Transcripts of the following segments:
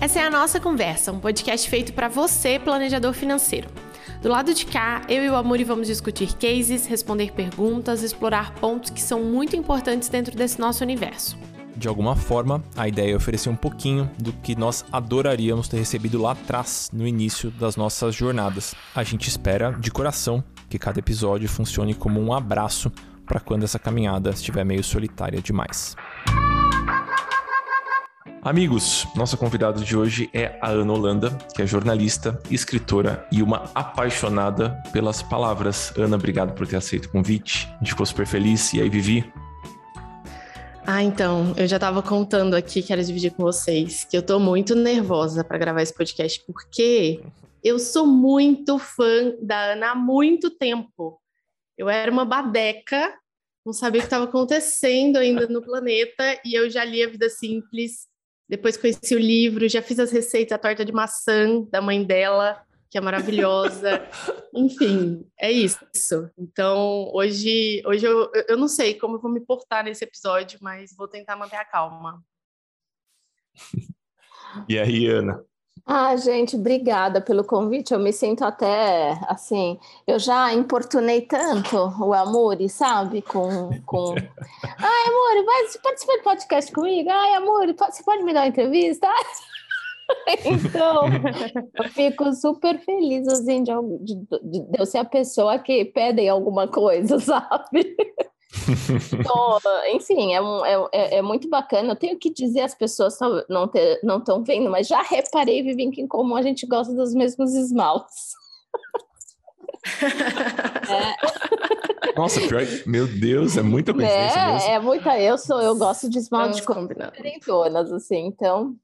Essa é a nossa conversa, um podcast feito para você, planejador financeiro. Do lado de cá, eu e o Amuri vamos discutir cases, responder perguntas, explorar pontos que são muito importantes dentro desse nosso universo. De alguma forma, a ideia é oferecer um pouquinho do que nós adoraríamos ter recebido lá atrás, no início das nossas jornadas. A gente espera, de coração, que cada episódio funcione como um abraço para quando essa caminhada estiver meio solitária demais. Amigos, nossa convidada de hoje é a Ana Holanda, que é jornalista, escritora e uma apaixonada pelas palavras. Ana, obrigado por ter aceito o convite. A gente ficou super feliz. E aí, Vivi? Ah, então, eu já estava contando aqui, quero dividir com vocês, que eu estou muito nervosa para gravar esse podcast, porque eu sou muito fã da Ana há muito tempo. Eu era uma badeca, não sabia o que estava acontecendo ainda no planeta, e eu já li A Vida Simples, depois conheci o livro, já fiz as receitas, a torta de maçã da mãe dela, que é maravilhosa. Enfim, é isso. Então, hoje, hoje eu, eu não sei como eu vou me portar nesse episódio, mas vou tentar manter a calma. E aí, Ana? Ah, gente, obrigada pelo convite. Eu me sinto até assim. Eu já importunei tanto o Amore, sabe? Com. com... Ai, Amore, vai participar do podcast comigo? Ai, Amore, você pode me dar uma entrevista? então, eu fico super feliz assim, de, de, de, eu ser a pessoa que pedem alguma coisa, sabe? Então, enfim, é, um, é, é, é, muito bacana. Eu tenho que dizer, as pessoas não estão vendo, mas já reparei, Vivi, que em comum a gente gosta dos mesmos esmaltes. é. Nossa, pior, meu Deus, é muita coincidência é, mesmo. É muita, eu sou, eu gosto de esmalte diferentonas, assim, então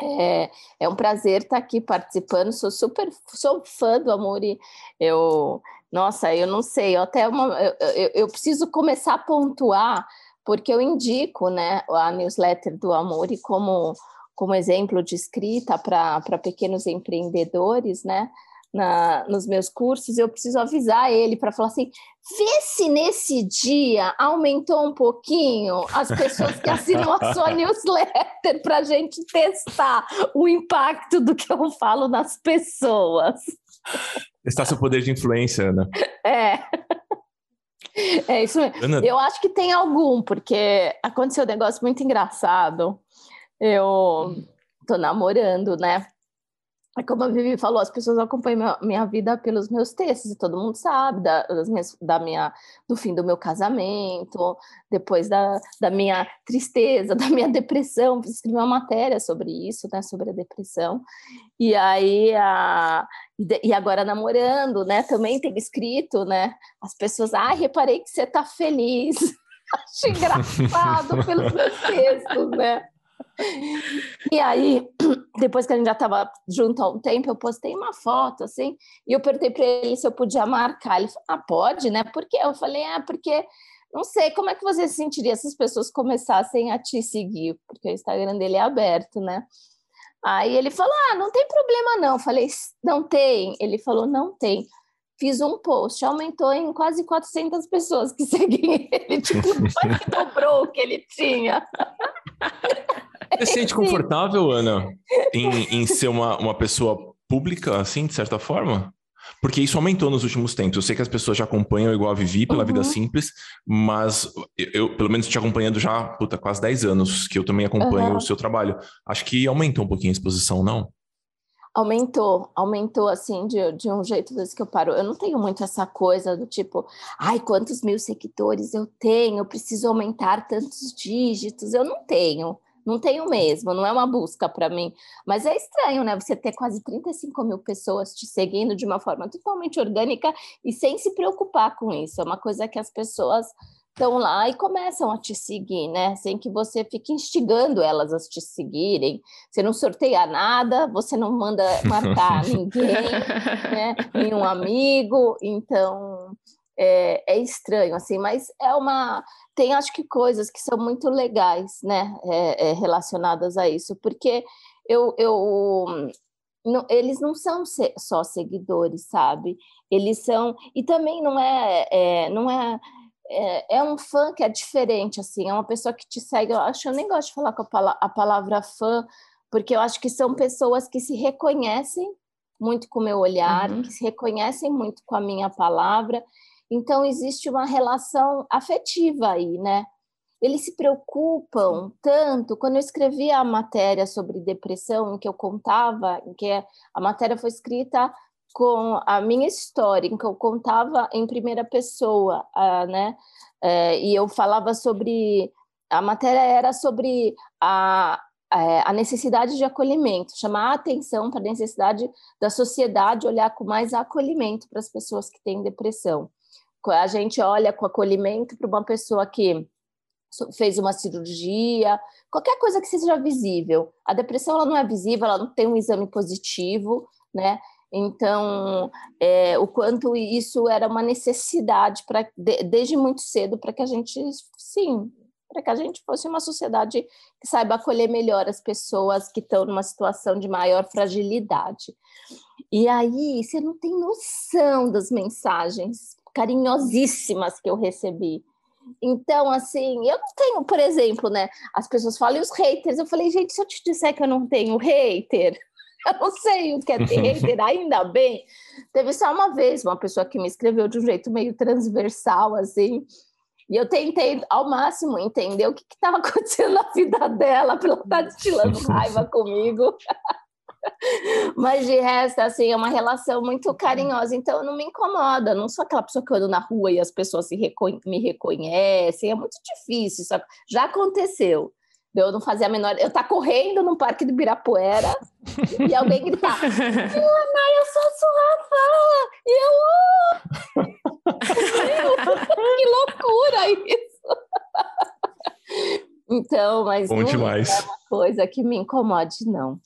é, é um prazer estar aqui participando, sou super, sou fã do Amori, eu nossa, eu não sei, eu até uma, eu, eu, preciso começar a pontuar, porque eu indico né, a newsletter do Amore como, como exemplo de escrita para pequenos empreendedores, né? Na, nos meus cursos, eu preciso avisar ele para falar assim: vê se nesse dia aumentou um pouquinho as pessoas que assinam a sua newsletter para a gente testar o impacto do que eu falo nas pessoas. Testar seu poder de influência, Ana. É. É isso mesmo. Ana... Eu acho que tem algum, porque aconteceu um negócio muito engraçado. Eu tô namorando, né? É como a Vivi falou, as pessoas acompanham minha, minha vida pelos meus textos, e todo mundo sabe da, das minhas, da minha, do fim do meu casamento, depois da, da minha tristeza, da minha depressão. Fiz escrever uma matéria sobre isso, né, sobre a depressão. E aí, a, e agora namorando, né, também tem escrito, né, as pessoas, ai, ah, reparei que você tá feliz. Acho engraçado pelos meus textos, né? E aí, depois que a gente já estava junto há um tempo, eu postei uma foto, assim, e eu perguntei para ele se eu podia marcar. Ele falou, ah, pode, né? Por quê? Eu falei, ah, porque não sei como é que você se sentiria se as pessoas começassem a te seguir, porque o Instagram dele é aberto, né? Aí ele falou, ah, não tem problema não. Eu falei, não tem. Ele falou, não tem. Fiz um post, aumentou em quase 400 pessoas que seguem ele, tipo, dobrou o que ele tinha. Você se sente confortável, Ana, em, em ser uma, uma pessoa pública, assim, de certa forma? Porque isso aumentou nos últimos tempos. Eu sei que as pessoas já acompanham igual a Vivi pela uhum. vida simples, mas eu, pelo menos, te acompanhando já, puta, quase 10 anos que eu também acompanho uhum. o seu trabalho. Acho que aumentou um pouquinho a exposição, não? Aumentou, aumentou assim de, de um jeito desde que eu paro. Eu não tenho muito essa coisa do tipo, ai, quantos mil seguidores eu tenho, eu preciso aumentar tantos dígitos. Eu não tenho. Não tenho mesmo, não é uma busca para mim. Mas é estranho, né? Você ter quase 35 mil pessoas te seguindo de uma forma totalmente orgânica e sem se preocupar com isso. É uma coisa que as pessoas estão lá e começam a te seguir, né? Sem que você fique instigando elas a te seguirem. Você não sorteia nada, você não manda marcar ninguém, né? Nenhum amigo. Então, é, é, estranho, assim, mas é uma. Tem acho que coisas que são muito legais, né, é, é, relacionadas a isso, porque eu, eu não, eles não são só seguidores, sabe? Eles são e também não é, é não é, é, é um fã que é diferente assim, é uma pessoa que te segue. Eu acho eu nem gosto de falar com a, a palavra fã, porque eu acho que são pessoas que se reconhecem muito com o meu olhar, uhum. que se reconhecem muito com a minha palavra. Então existe uma relação afetiva aí, né? eles se preocupam tanto. Quando eu escrevi a matéria sobre depressão, em que eu contava, em que a matéria foi escrita com a minha história, em que eu contava em primeira pessoa, uh, né? Uh, e eu falava sobre. A matéria era sobre a, a necessidade de acolhimento, chamar a atenção para a necessidade da sociedade olhar com mais acolhimento para as pessoas que têm depressão. A gente olha com acolhimento para uma pessoa que fez uma cirurgia, qualquer coisa que seja visível. A depressão ela não é visível, ela não tem um exame positivo, né? Então, é, o quanto isso era uma necessidade para de, desde muito cedo para que a gente, sim, para que a gente fosse uma sociedade que saiba acolher melhor as pessoas que estão numa situação de maior fragilidade. E aí, você não tem noção das mensagens carinhosíssimas que eu recebi então, assim, eu não tenho, por exemplo, né? As pessoas falam, e os haters? Eu falei, gente, se eu te disser que eu não tenho hater, eu não sei o que é ter hater, ainda bem. Teve só uma vez uma pessoa que me escreveu de um jeito meio transversal, assim, e eu tentei ao máximo entender o que estava acontecendo na vida dela, para ela estar tá destilando raiva comigo. Mas de resto, assim, é uma relação muito carinhosa, então não me incomoda. Não sou aquela pessoa que ando na rua e as pessoas se reconhe me reconhecem, é muito difícil. Isso já aconteceu. Eu não fazia a menor. Eu tá correndo no parque do Birapuera e alguém gritar: Ana, eu sou sua fã! E eu. Oh! que loucura isso! Então, mas Bom não demais. é uma coisa que me incomode, não.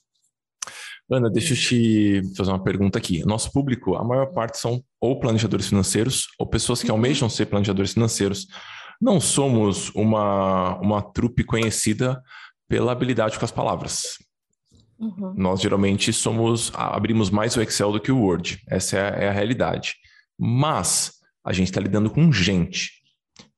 Ana, deixa eu te fazer uma pergunta aqui. Nosso público, a maior parte são ou planejadores financeiros ou pessoas que uhum. almejam ser planejadores financeiros. Não somos uma, uma trupe conhecida pela habilidade com as palavras. Uhum. Nós geralmente somos abrimos mais o Excel do que o Word. Essa é a, é a realidade. Mas a gente está lidando com gente.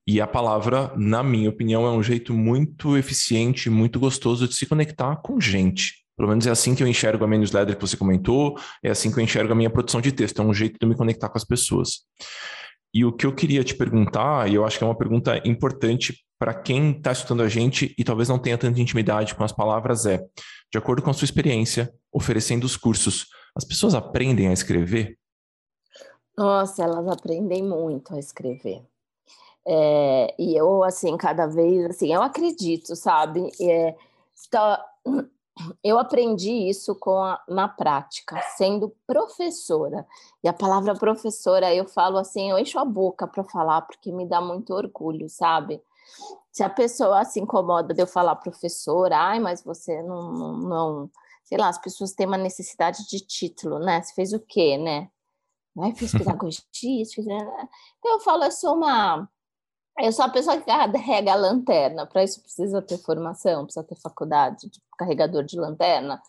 E a palavra, na minha opinião, é um jeito muito eficiente, muito gostoso de se conectar com gente. Pelo menos é assim que eu enxergo a minha newsletter que você comentou, é assim que eu enxergo a minha produção de texto, é um jeito de eu me conectar com as pessoas. E o que eu queria te perguntar, e eu acho que é uma pergunta importante para quem está estudando a gente e talvez não tenha tanta intimidade com as palavras, é: de acordo com a sua experiência, oferecendo os cursos, as pessoas aprendem a escrever? Nossa, elas aprendem muito a escrever. É, e eu, assim, cada vez, assim, eu acredito, sabe? É, eu aprendi isso com a, na prática, sendo professora. E a palavra professora, eu falo assim, eu encho a boca para falar, porque me dá muito orgulho, sabe? Se a pessoa se incomoda de eu falar professora, ai, mas você não, não, não sei lá, as pessoas têm uma necessidade de título, né? Você fez o quê, né? Não Fiz pedagogia, fiz... Né? Então eu falo, eu sou uma eu sou a pessoa que carrega a lanterna. Para isso precisa ter formação, precisa ter faculdade de carregador de lanterna.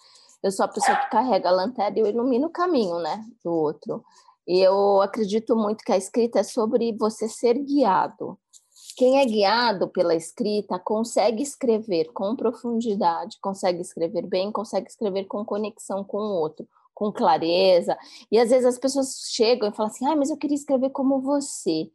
Eu sou a pessoa que carrega a lanterna e eu ilumino o caminho, né, do outro. E eu acredito muito que a escrita é sobre você ser guiado. Quem é guiado pela escrita consegue escrever com profundidade, consegue escrever bem, consegue escrever com conexão com o outro, com clareza. E às vezes as pessoas chegam e falam assim: ah, mas eu queria escrever como você.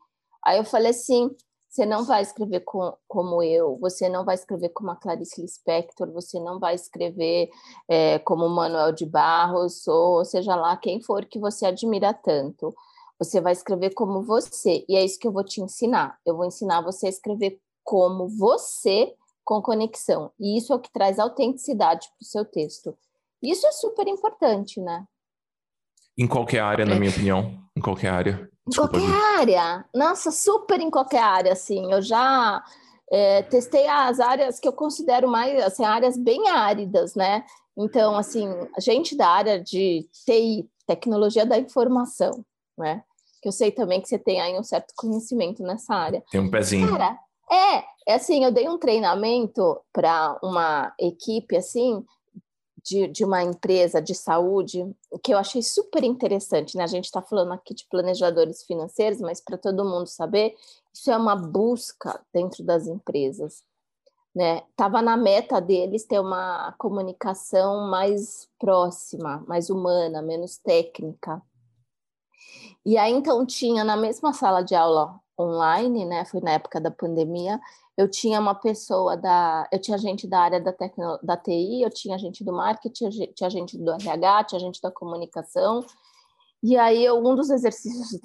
Aí eu falei assim: você não vai escrever com, como eu, você não vai escrever como a Clarice Lispector, você não vai escrever é, como Manuel de Barros, ou seja lá quem for que você admira tanto. Você vai escrever como você, e é isso que eu vou te ensinar. Eu vou ensinar você a escrever como você, com conexão. E isso é o que traz autenticidade para o seu texto. Isso é super importante, né? Em qualquer área, na minha opinião. Em qualquer área. Desculpa, qualquer área. Nossa, super em qualquer área, assim. Eu já é, testei as áreas que eu considero mais, assim, áreas bem áridas, né? Então, assim, gente da área de TI, tecnologia da informação, né? Que eu sei também que você tem aí um certo conhecimento nessa área. Tem um pezinho. Cara, é, é assim, eu dei um treinamento para uma equipe, assim, de, de uma empresa de saúde que eu achei super interessante, né? A gente está falando aqui de planejadores financeiros, mas para todo mundo saber, isso é uma busca dentro das empresas. Né? Tava na meta deles ter uma comunicação mais próxima, mais humana, menos técnica. E aí então tinha na mesma sala de aula online, né? Foi na época da pandemia, eu tinha uma pessoa da. Eu tinha gente da área da, tecno, da TI, eu tinha gente do marketing, tinha gente do RH, tinha gente da comunicação. E aí, eu, um dos exercícios,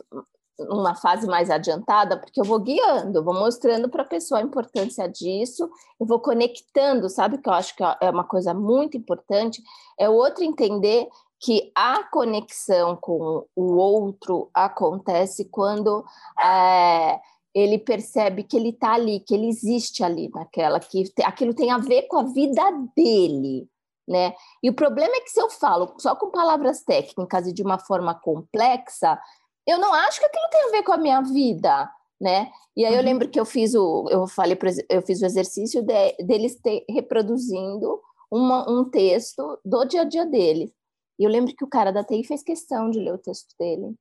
numa fase mais adiantada, porque eu vou guiando, vou mostrando para a pessoa a importância disso, eu vou conectando, sabe? Que eu acho que é uma coisa muito importante, é o outro entender que a conexão com o outro acontece quando. É, ele percebe que ele está ali, que ele existe ali naquela, que aquilo tem a ver com a vida dele, né? E o problema é que se eu falo só com palavras técnicas e de uma forma complexa, eu não acho que aquilo tem a ver com a minha vida, né? E aí eu uhum. lembro que eu fiz o, eu falei, eu fiz o exercício de, deles ter, reproduzindo uma, um texto do dia a dia deles. E eu lembro que o cara da TI fez questão de ler o texto dele.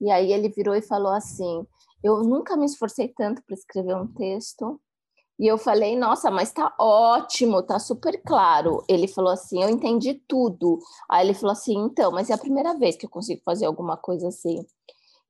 E aí ele virou e falou assim: eu nunca me esforcei tanto para escrever um texto. E eu falei, nossa, mas tá ótimo, tá super claro. Ele falou assim, eu entendi tudo. Aí ele falou assim, então, mas é a primeira vez que eu consigo fazer alguma coisa assim.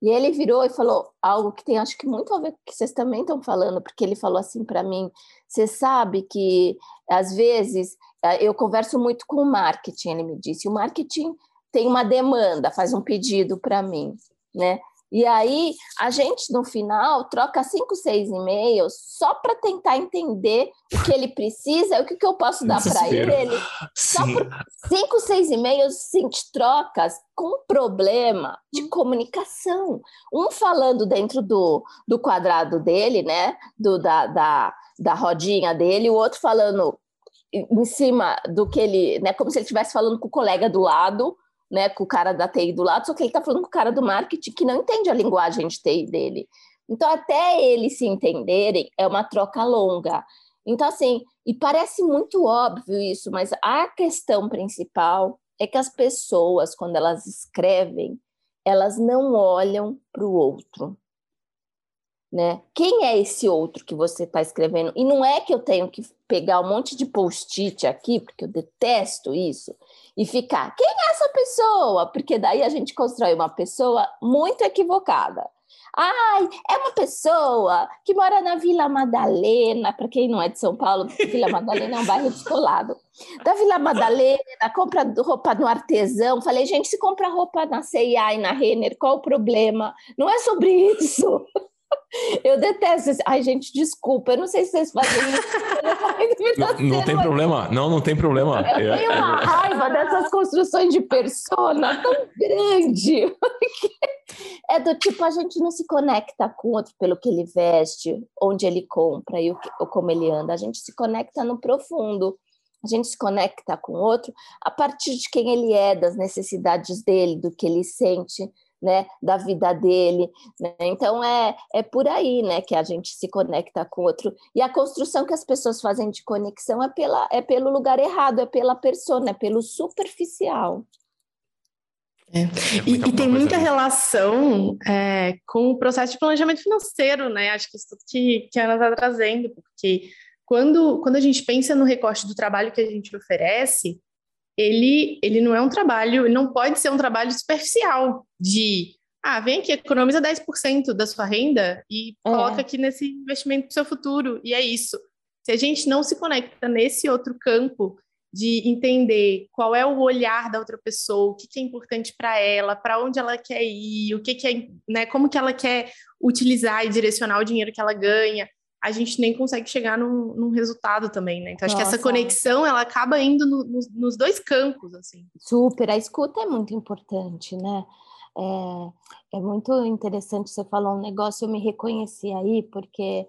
E ele virou e falou algo que tem, acho que muito a ver com o que vocês também estão falando, porque ele falou assim para mim: você sabe que às vezes eh, eu converso muito com o marketing, ele me disse, o marketing tem uma demanda, faz um pedido para mim, né? E aí a gente no final troca cinco, seis e-mails só para tentar entender o que ele precisa, o que, que eu posso dar para ele. Só por cinco, seis e-mails, cinco trocas com problema de hum. comunicação. Um falando dentro do, do quadrado dele, né? Do, da, da, da rodinha dele, o outro falando em cima do que ele, né? Como se ele estivesse falando com o colega do lado né, com o cara da TI do lado, só que ele está falando com o cara do marketing que não entende a linguagem de TI dele. Então, até eles se entenderem, é uma troca longa. Então, assim, e parece muito óbvio isso, mas a questão principal é que as pessoas, quando elas escrevem, elas não olham para o outro. Né? Quem é esse outro que você está escrevendo? E não é que eu tenho que pegar um monte de post-it aqui, porque eu detesto isso, e ficar, quem é essa pessoa? Porque daí a gente constrói uma pessoa muito equivocada. Ai, é uma pessoa que mora na Vila Madalena, para quem não é de São Paulo, Vila Madalena é um bairro descolado. Da Vila Madalena, compra roupa no artesão. Falei, gente, se compra roupa na C&A e na Renner, qual o problema? Não é sobre isso. Eu detesto. Esse... Ai, gente, desculpa. Eu não sei se vocês fazem isso. Não, não tem problema. Não, não tem problema. Eu é, tenho uma é... raiva dessas construções de persona tão grande. É do tipo, a gente não se conecta com o outro pelo que ele veste, onde ele compra e o que, ou como ele anda. A gente se conecta no profundo. A gente se conecta com o outro a partir de quem ele é, das necessidades dele, do que ele sente né, da vida dele. Né? Então é, é por aí né, que a gente se conecta com o outro. E a construção que as pessoas fazem de conexão é, pela, é pelo lugar errado, é pela persona, é pelo superficial. É. é e, e, tem muita relação é, com o processo de planejamento financeiro, né? Acho que isso que, que a Ana está trazendo, porque quando, quando a gente pensa no recorte do trabalho que a gente oferece, ele, ele não é um trabalho, não pode ser um trabalho superficial de, ah, vem aqui, economiza 10% da sua renda e é. coloca aqui nesse investimento para o seu futuro, e é isso. Se a gente não se conecta nesse outro campo de entender qual é o olhar da outra pessoa, o que, que é importante para ela, para onde ela quer ir, o que, que é, né, como que ela quer utilizar e direcionar o dinheiro que ela ganha, a gente nem consegue chegar num, num resultado também, né? Então, acho Nossa. que essa conexão, ela acaba indo no, nos, nos dois campos, assim. Super, a escuta é muito importante, né? É, é muito interessante você falar um negócio, eu me reconheci aí, porque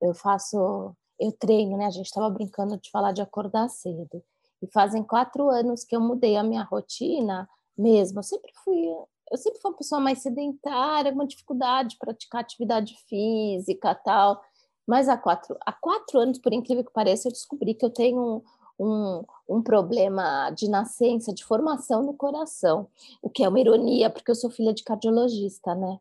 eu faço, eu treino, né? A gente estava brincando de falar de acordar cedo. E fazem quatro anos que eu mudei a minha rotina mesmo. Eu sempre fui, eu sempre fui uma pessoa mais sedentária, com dificuldade de praticar atividade física tal. Mas há quatro, há quatro anos, por incrível que pareça, eu descobri que eu tenho um, um problema de nascença, de formação no coração, o que é uma ironia, porque eu sou filha de cardiologista, né?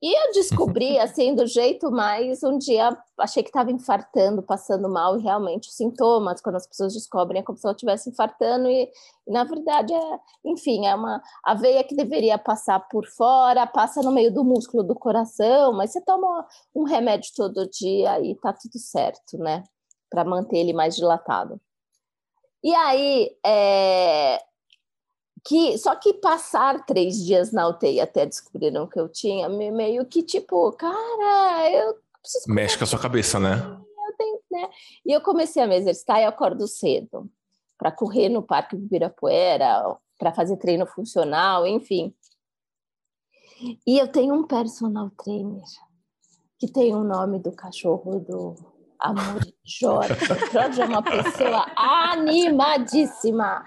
E eu descobri, assim, do jeito mais, um dia achei que estava infartando, passando mal, e realmente os sintomas, quando as pessoas descobrem, é como se ela estivesse infartando, e, e, na verdade é, enfim, é uma a veia que deveria passar por fora, passa no meio do músculo do coração, mas você toma um remédio todo dia e tá tudo certo, né? Para manter ele mais dilatado. E aí, é, que só que passar três dias na UTI até descobriram que eu tinha, meio que tipo, cara, eu preciso. Mexe com a sua cabeça, né? Eu tenho, né? E eu comecei a me exercitar e acordo cedo para correr no Parque do Ibirapuera, para fazer treino funcional, enfim. E eu tenho um personal trainer que tem o nome do cachorro do Amor, Jorge. Jorge é uma pessoa animadíssima.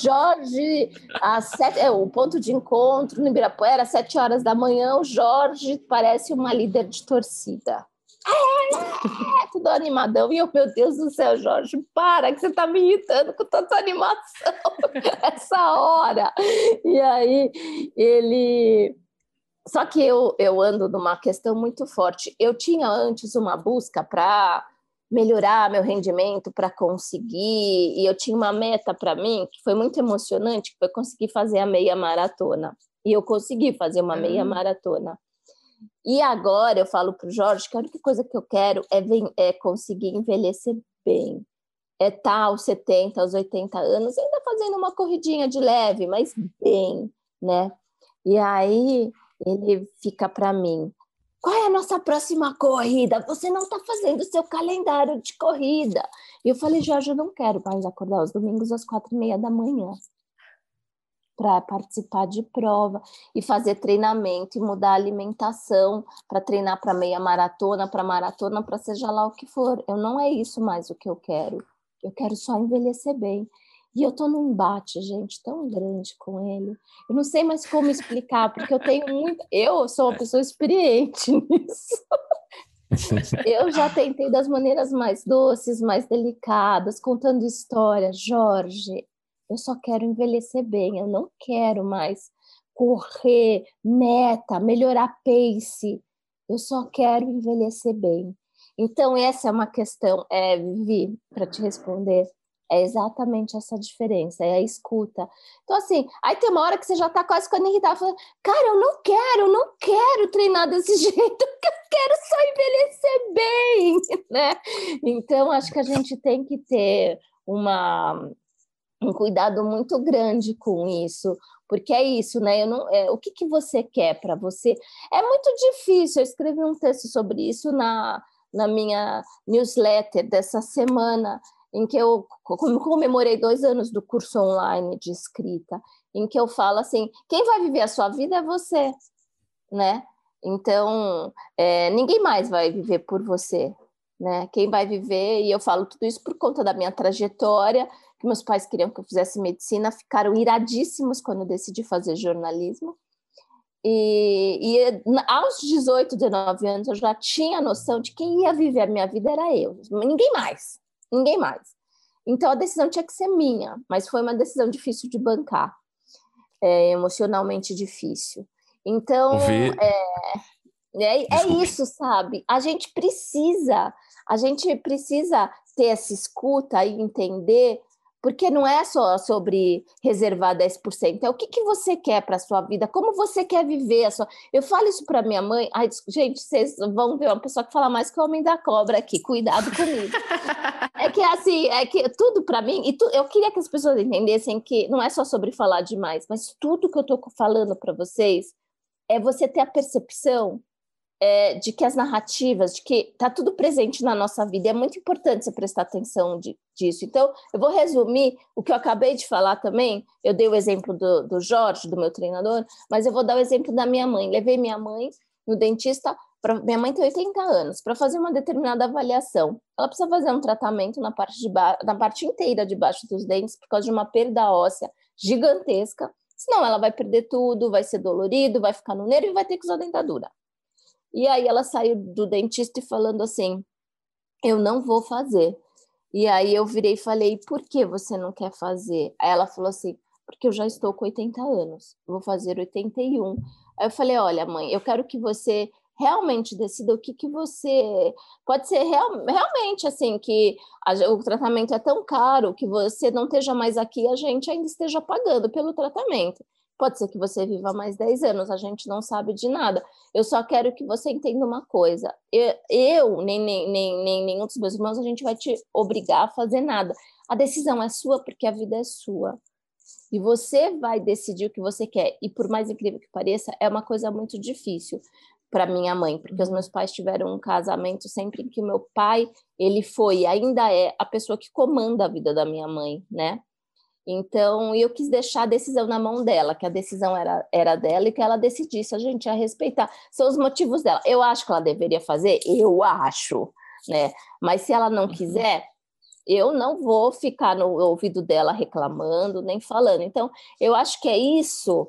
Jorge, às sete, é, o ponto de encontro no Ibirapuera, às sete horas da manhã, o Jorge parece uma líder de torcida. É, tudo animadão. E eu, meu Deus do céu, Jorge, para que você está me irritando com tanta animação essa hora. E aí ele só que eu, eu ando numa questão muito forte. Eu tinha antes uma busca para melhorar meu rendimento, para conseguir, e eu tinha uma meta para mim que foi muito emocionante, que foi conseguir fazer a meia maratona. E eu consegui fazer uma meia uhum. maratona. E agora eu falo para o Jorge que a única coisa que eu quero é, é conseguir envelhecer bem. É estar tá aos 70, aos 80 anos, ainda fazendo uma corridinha de leve, mas bem, né? E aí ele fica para mim. Qual é a nossa próxima corrida? Você não está fazendo o seu calendário de corrida. E eu falei, Jorge, eu não quero mais acordar os domingos às quatro e meia da manhã para participar de prova e fazer treinamento e mudar a alimentação para treinar para meia maratona, para maratona, para seja lá o que for. Eu não é isso mais o que eu quero. Eu quero só envelhecer bem. E eu tô num embate, gente, tão grande com ele. Eu não sei mais como explicar, porque eu tenho muito. Eu sou uma pessoa experiente nisso. eu já tentei das maneiras mais doces, mais delicadas, contando histórias. Jorge, eu só quero envelhecer bem, eu não quero mais correr, meta, melhorar pace. Eu só quero envelhecer bem. Então, essa é uma questão, é, Vivi, para te responder é exatamente essa diferença, é a escuta. Então, assim, aí tem uma hora que você já está quase ficando irritado, falando, cara, eu não quero, eu não quero treinar desse jeito, eu quero só envelhecer bem, né? Então, acho que a gente tem que ter uma, um cuidado muito grande com isso, porque é isso, né? Eu não, é, o que, que você quer para você? É muito difícil. Eu escrevi um texto sobre isso na, na minha newsletter dessa semana em que eu comemorei dois anos do curso online de escrita, em que eu falo assim: quem vai viver a sua vida é você, né? Então, é, ninguém mais vai viver por você, né? Quem vai viver, e eu falo tudo isso por conta da minha trajetória, que meus pais queriam que eu fizesse medicina, ficaram iradíssimos quando eu decidi fazer jornalismo. E, e, aos 18, 19 anos eu já tinha a noção de quem ia viver a minha vida era eu, ninguém mais ninguém mais. Então a decisão tinha que ser minha, mas foi uma decisão difícil de bancar, é, emocionalmente difícil. Então é, é, é isso, sabe? A gente precisa, a gente precisa ter essa escuta e entender porque não é só sobre reservar 10%, é o que, que você quer para a sua vida, como você quer viver a sua. Eu falo isso para minha mãe, ai, gente, vocês vão ver uma pessoa que fala mais que o homem da cobra aqui, cuidado comigo. é que assim, é que tudo para mim, e tu, eu queria que as pessoas entendessem que não é só sobre falar demais, mas tudo que eu estou falando para vocês é você ter a percepção é, de que as narrativas, de que está tudo presente na nossa vida. É muito importante você prestar atenção de, disso. Então, eu vou resumir o que eu acabei de falar também. Eu dei o exemplo do, do Jorge, do meu treinador, mas eu vou dar o exemplo da minha mãe. Levei minha mãe no dentista. Pra, minha mãe tem 80 anos, para fazer uma determinada avaliação. Ela precisa fazer um tratamento na parte, de na parte inteira de baixo dos dentes, por causa de uma perda óssea gigantesca. Senão ela vai perder tudo, vai ser dolorido, vai ficar no nervo e vai ter que usar dentadura. E aí ela saiu do dentista falando assim: eu não vou fazer. E aí eu virei e falei, por que você não quer fazer? Aí ela falou assim, porque eu já estou com 80 anos, vou fazer 81. Aí eu falei, olha, mãe, eu quero que você realmente decida o que, que você. Pode ser real, realmente assim, que a, o tratamento é tão caro que você não esteja mais aqui, a gente ainda esteja pagando pelo tratamento. Pode ser que você viva mais 10 anos, a gente não sabe de nada. Eu só quero que você entenda uma coisa. Eu, eu nem, nem, nem, nem nenhum dos meus irmãos, a gente vai te obrigar a fazer nada. A decisão é sua porque a vida é sua. E você vai decidir o que você quer. E por mais incrível que pareça, é uma coisa muito difícil para minha mãe, porque os meus pais tiveram um casamento sempre em que o meu pai, ele foi e ainda é a pessoa que comanda a vida da minha mãe, né? Então, eu quis deixar a decisão na mão dela, que a decisão era, era dela e que ela decidisse, a gente ia respeitar. São os motivos dela. Eu acho que ela deveria fazer, eu acho, né? Mas se ela não uhum. quiser, eu não vou ficar no ouvido dela reclamando, nem falando. Então, eu acho que é isso,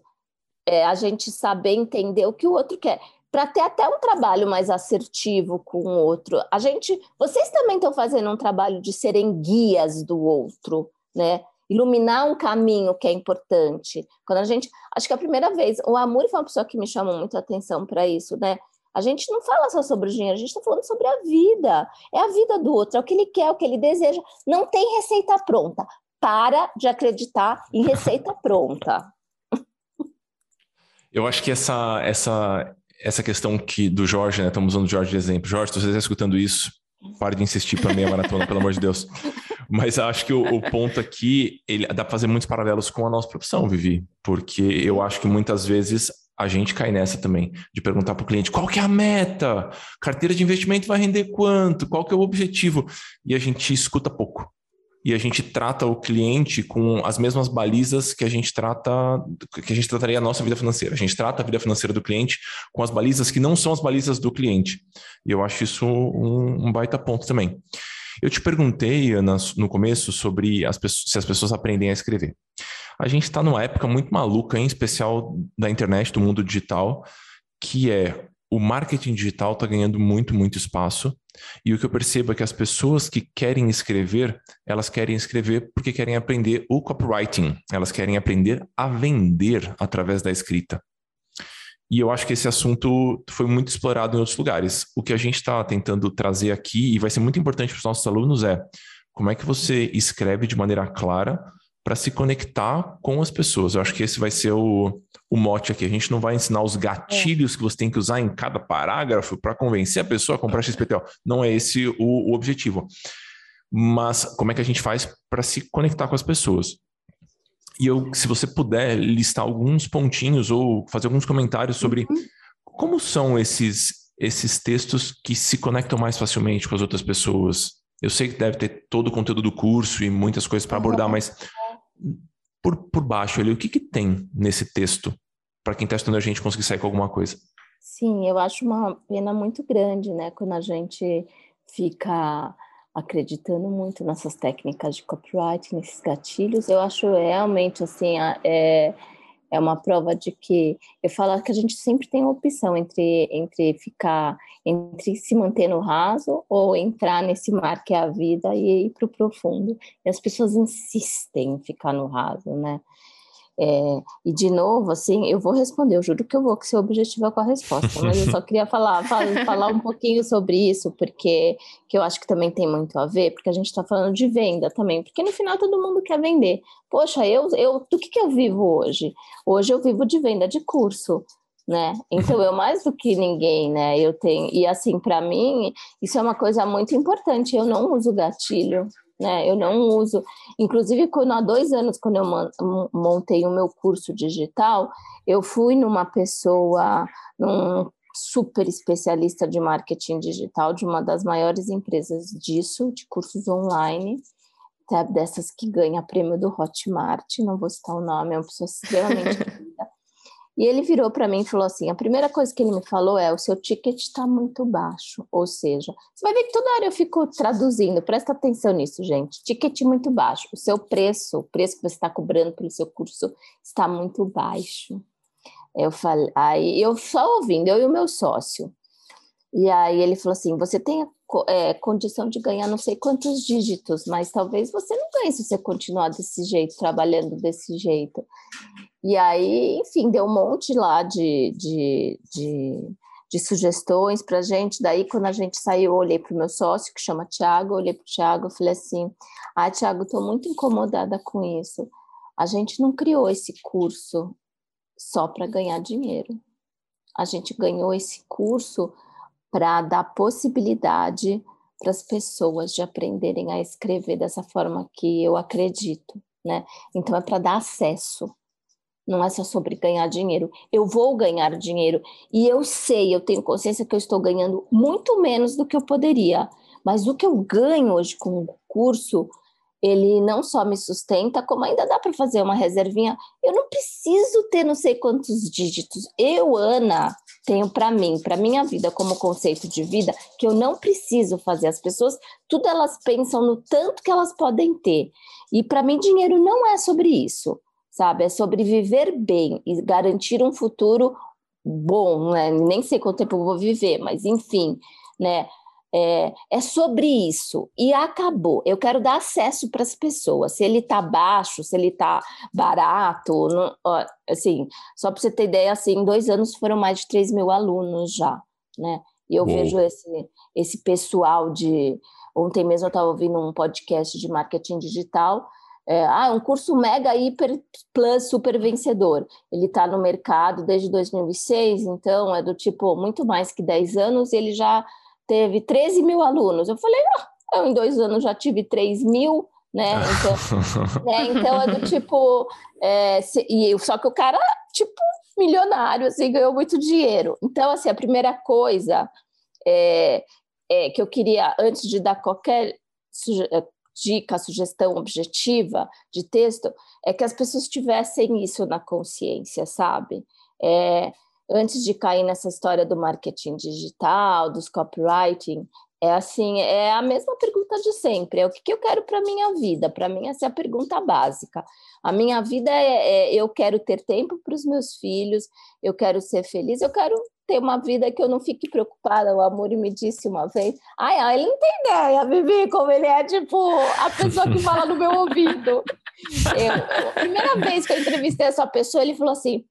é, a gente saber entender o que o outro quer para ter até um trabalho mais assertivo com o outro. A gente, vocês também estão fazendo um trabalho de serem guias do outro, né? Iluminar um caminho que é importante. Quando a gente, acho que a primeira vez, o Amor foi uma pessoa que me chamou muito a atenção para isso, né? A gente não fala só sobre o dinheiro, a gente está falando sobre a vida. É a vida do outro, é o que ele quer, é o que ele deseja. Não tem receita pronta. Para de acreditar em receita pronta. Eu acho que essa, essa essa questão que do Jorge, né? Estamos usando o Jorge de exemplo. Jorge, se você está escutando isso, pare de insistir para meia maratona, pelo amor de Deus. Mas acho que o, o, ponto aqui, ele dá para fazer muitos paralelos com a nossa profissão, Vivi, porque eu acho que muitas vezes a gente cai nessa também, de perguntar para o cliente qual que é a meta, carteira de investimento vai render quanto, qual que é o objetivo, e a gente escuta pouco e a gente trata o cliente com as mesmas balizas que a gente trata, que a gente trataria a nossa vida financeira. A gente trata a vida financeira do cliente com as balizas que não são as balizas do cliente. E eu acho isso um, um baita ponto também. Eu te perguntei, Ana, no começo, sobre as pessoas, se as pessoas aprendem a escrever. A gente está numa época muito maluca, em especial da internet, do mundo digital, que é o marketing digital está ganhando muito, muito espaço. E o que eu percebo é que as pessoas que querem escrever, elas querem escrever porque querem aprender o copywriting, elas querem aprender a vender através da escrita. E eu acho que esse assunto foi muito explorado em outros lugares. O que a gente está tentando trazer aqui, e vai ser muito importante para os nossos alunos, é como é que você escreve de maneira clara para se conectar com as pessoas. Eu acho que esse vai ser o, o mote aqui. A gente não vai ensinar os gatilhos é. que você tem que usar em cada parágrafo para convencer a pessoa a comprar XPTO. Não é esse o, o objetivo. Mas como é que a gente faz para se conectar com as pessoas? E eu, se você puder listar alguns pontinhos ou fazer alguns comentários sobre uhum. como são esses esses textos que se conectam mais facilmente com as outras pessoas. Eu sei que deve ter todo o conteúdo do curso e muitas coisas para abordar, mas por, por baixo ali, o que, que tem nesse texto para quem está estudando a gente conseguir sair com alguma coisa? Sim, eu acho uma pena muito grande, né, quando a gente fica acreditando muito nessas técnicas de copyright, nesses gatilhos. Eu acho realmente assim, é, é uma prova de que eu falo que a gente sempre tem opção entre, entre ficar, entre se manter no raso ou entrar nesse mar que é a vida e ir para o profundo. E as pessoas insistem em ficar no raso, né? É, e de novo, assim, eu vou responder, eu juro que eu vou, que seu objetivo é com a resposta, mas eu só queria falar, falar, falar um pouquinho sobre isso, porque que eu acho que também tem muito a ver, porque a gente está falando de venda também, porque no final todo mundo quer vender. Poxa, eu, eu do que, que eu vivo hoje? Hoje eu vivo de venda de curso. Né? Então eu mais do que ninguém, né? Eu tenho e assim para mim isso é uma coisa muito importante. Eu não uso gatilho, né? Eu não uso. Inclusive, quando há dois anos, quando eu montei o meu curso digital, eu fui numa pessoa, num super especialista de marketing digital de uma das maiores empresas disso, de cursos online, dessas que ganha prêmio do Hotmart, não vou citar o nome, é uma pessoa extremamente E ele virou para mim e falou assim: a primeira coisa que ele me falou é: o seu ticket está muito baixo. Ou seja, você vai ver que toda hora eu fico traduzindo, presta atenção nisso, gente. Ticket muito baixo. O seu preço, o preço que você está cobrando pelo seu curso está muito baixo. Eu falei, aí eu só ouvindo, eu e o meu sócio. E aí ele falou assim: você tem é, condição de ganhar não sei quantos dígitos, mas talvez você não ganhe se você continuar desse jeito, trabalhando desse jeito. E aí, enfim, deu um monte lá de, de, de, de sugestões para a gente. Daí, quando a gente saiu, eu olhei para o meu sócio, que chama Tiago, olhei para o Tiago e falei assim: Ah, Tiago, estou muito incomodada com isso. A gente não criou esse curso só para ganhar dinheiro. A gente ganhou esse curso para dar possibilidade para as pessoas de aprenderem a escrever dessa forma que eu acredito, né? Então é para dar acesso. Não é só sobre ganhar dinheiro. Eu vou ganhar dinheiro e eu sei, eu tenho consciência que eu estou ganhando muito menos do que eu poderia. Mas o que eu ganho hoje com o curso ele não só me sustenta, como ainda dá para fazer uma reservinha. Eu não preciso ter não sei quantos dígitos. Eu, Ana, tenho para mim, para minha vida como conceito de vida, que eu não preciso fazer. As pessoas, tudo elas pensam no tanto que elas podem ter. E para mim, dinheiro não é sobre isso, sabe? É sobre viver bem e garantir um futuro bom, né? Nem sei quanto tempo eu vou viver, mas enfim, né? É, é, sobre isso e acabou. Eu quero dar acesso para as pessoas. Se ele está baixo, se ele está barato, não, ó, assim, só para você ter ideia, assim, em dois anos foram mais de 3 mil alunos já, né? E eu vejo esse, esse pessoal de. Ontem mesmo eu estava ouvindo um podcast de marketing digital. É, ah, um curso mega, hiper, plus, super vencedor. Ele está no mercado desde 2006, então é do tipo muito mais que 10 anos, e ele já teve 13 mil alunos. Eu falei, ah, eu em dois anos já tive 3 mil, né? Então, né? então é do tipo. É, se, e só que o cara, tipo, milionário, assim, ganhou muito dinheiro. Então, assim, a primeira coisa é, é que eu queria, antes de dar qualquer dica, sugestão objetiva de texto, é que as pessoas tivessem isso na consciência, sabe? É, antes de cair nessa história do marketing digital, dos copywriting, é assim, é a mesma pergunta de sempre. É o que, que eu quero para minha vida? Para mim essa é a pergunta básica. A minha vida é, é eu quero ter tempo para os meus filhos, eu quero ser feliz, eu quero ter uma vida que eu não fique preocupada. O amor me disse uma vez, ai, ele não tem ideia, Vivi, como ele é tipo a pessoa que fala no meu ouvido. Eu, a primeira vez que eu entrevistei essa pessoa, ele falou assim: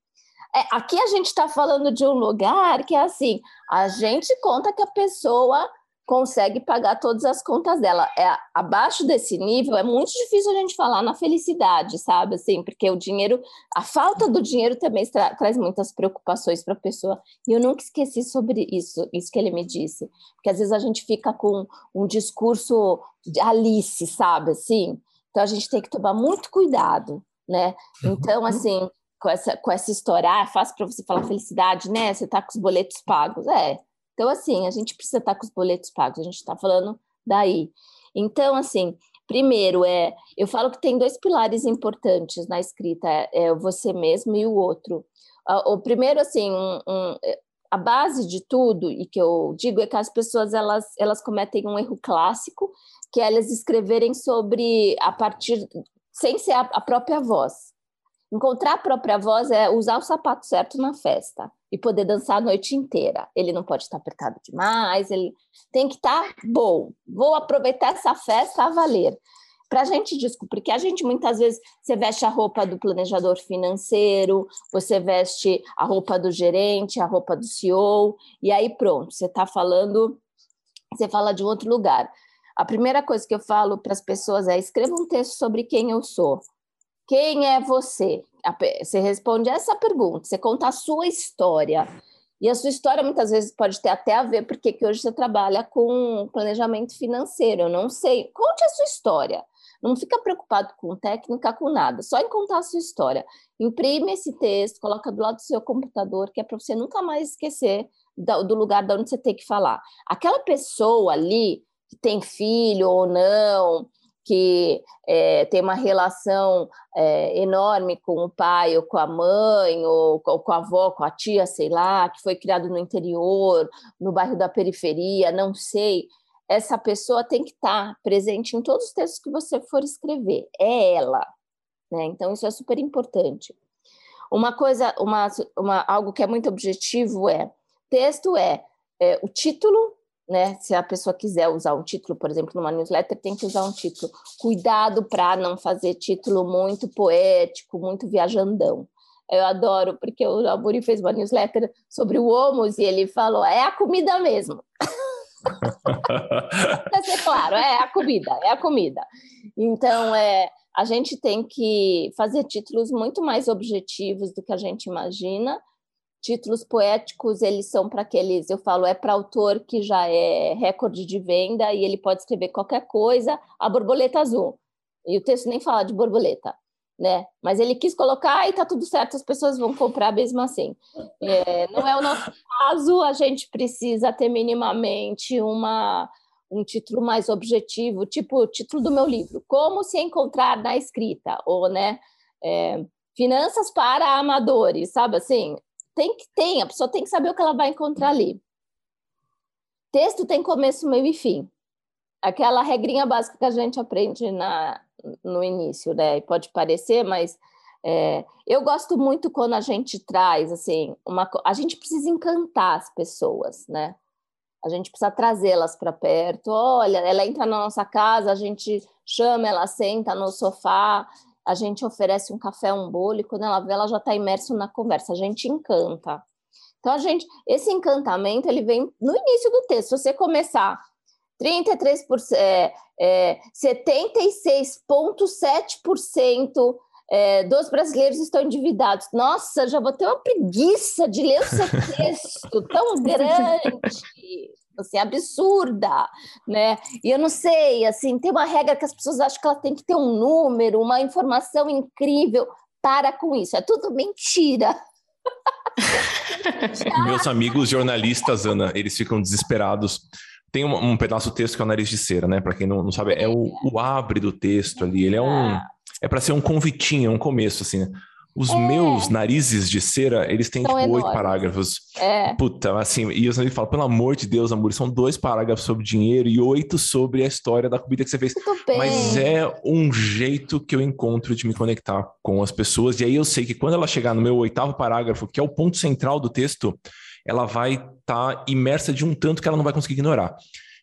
é, aqui a gente está falando de um lugar que é assim: a gente conta que a pessoa consegue pagar todas as contas dela. É abaixo desse nível é muito difícil a gente falar na felicidade, sabe? Assim, porque o dinheiro, a falta do dinheiro também tra traz muitas preocupações para a pessoa. E eu nunca esqueci sobre isso, isso que ele me disse, porque às vezes a gente fica com um discurso de Alice, sabe? Assim, então a gente tem que tomar muito cuidado, né? Então, assim, com essa, com essa história, ah, é fácil para você falar felicidade, né? Você está com os boletos pagos. É. Então, assim, a gente precisa estar tá com os boletos pagos, a gente está falando daí. Então, assim, primeiro, é, eu falo que tem dois pilares importantes na escrita, é, é você mesmo e o outro. O primeiro, assim, um, um, a base de tudo, e que eu digo, é que as pessoas, elas, elas cometem um erro clássico, que é elas escreverem sobre, a partir, sem ser a, a própria voz. Encontrar a própria voz é usar o sapato certo na festa e poder dançar a noite inteira. Ele não pode estar apertado demais, ele tem que estar bom. Vou aproveitar essa festa a valer. Para a gente descobrir, porque a gente muitas vezes você veste a roupa do planejador financeiro, você veste a roupa do gerente, a roupa do CEO, e aí pronto, você está falando, você fala de um outro lugar. A primeira coisa que eu falo para as pessoas é escreva um texto sobre quem eu sou. Quem é você? Você responde essa pergunta, você conta a sua história. E a sua história muitas vezes pode ter até a ver porque que hoje você trabalha com planejamento financeiro. Eu não sei. Conte a sua história. Não fica preocupado com técnica, com nada. Só em contar a sua história. Imprime esse texto, coloca do lado do seu computador, que é para você nunca mais esquecer do lugar de onde você tem que falar. Aquela pessoa ali que tem filho ou não, que é, tem uma relação é, enorme com o pai ou com a mãe, ou, ou, com a avó, com a tia, sei lá, que foi criado no interior, no bairro da periferia, não sei. Essa pessoa tem que estar presente em todos os textos que você for escrever. É ela. Né? Então, isso é super importante. Uma coisa, uma, uma, algo que é muito objetivo é: texto é, é o título né? Se a pessoa quiser usar um título, por exemplo, numa newsletter, tem que usar um título. Cuidado para não fazer título muito poético, muito viajandão. Eu adoro, porque o Alburi fez uma newsletter sobre o homus e ele falou: é a comida mesmo. Para ser claro, é a comida, é a comida. Então, é, a gente tem que fazer títulos muito mais objetivos do que a gente imagina. Títulos poéticos, eles são para aqueles, eu falo, é para autor que já é recorde de venda e ele pode escrever qualquer coisa, a borboleta azul. E o texto nem fala de borboleta né? Mas ele quis colocar e tá tudo certo, as pessoas vão comprar mesmo assim. É, não é o nosso caso, a gente precisa ter minimamente uma, um título mais objetivo, tipo o título do meu livro, Como se encontrar na escrita, ou, né, é, Finanças para amadores, sabe assim? Tem que tem, a pessoa tem que saber o que ela vai encontrar ali. Texto tem começo, meio e fim. Aquela regrinha básica que a gente aprende na, no início, né? E pode parecer, mas é, eu gosto muito quando a gente traz assim uma, a gente precisa encantar as pessoas, né? A gente precisa trazê-las para perto. Olha, ela entra na nossa casa, a gente chama, ela senta no sofá, a gente oferece um café, um bolo, e quando ela vê, ela já está imersa na conversa. A gente encanta. Então, a gente, esse encantamento, ele vem no início do texto. Se você começar 33%, é, é, 76,7% é, dos brasileiros estão endividados. Nossa, já vou ter uma preguiça de ler o seu texto tão grande, assim, absurda, né? E eu não sei, assim, tem uma regra que as pessoas acham que ela tem que ter um número, uma informação incrível. Para com isso, é tudo mentira. Meus amigos jornalistas, Ana, eles ficam desesperados tem um, um, pedaço do texto que é o nariz de cera, né? Para quem não, não sabe, é o, o, abre do texto ali. Ele é um. É para ser um convitinho, um começo, assim, né? Os é. meus narizes de cera, eles têm, são tipo, oito parágrafos. É. Puta, assim, e eu sempre falo, pelo amor de Deus, amor, são dois parágrafos sobre dinheiro e oito sobre a história da comida que você fez. Mas é um jeito que eu encontro de me conectar com as pessoas. E aí eu sei que quando ela chegar no meu oitavo parágrafo, que é o ponto central do texto, ela vai estar tá imersa de um tanto que ela não vai conseguir ignorar.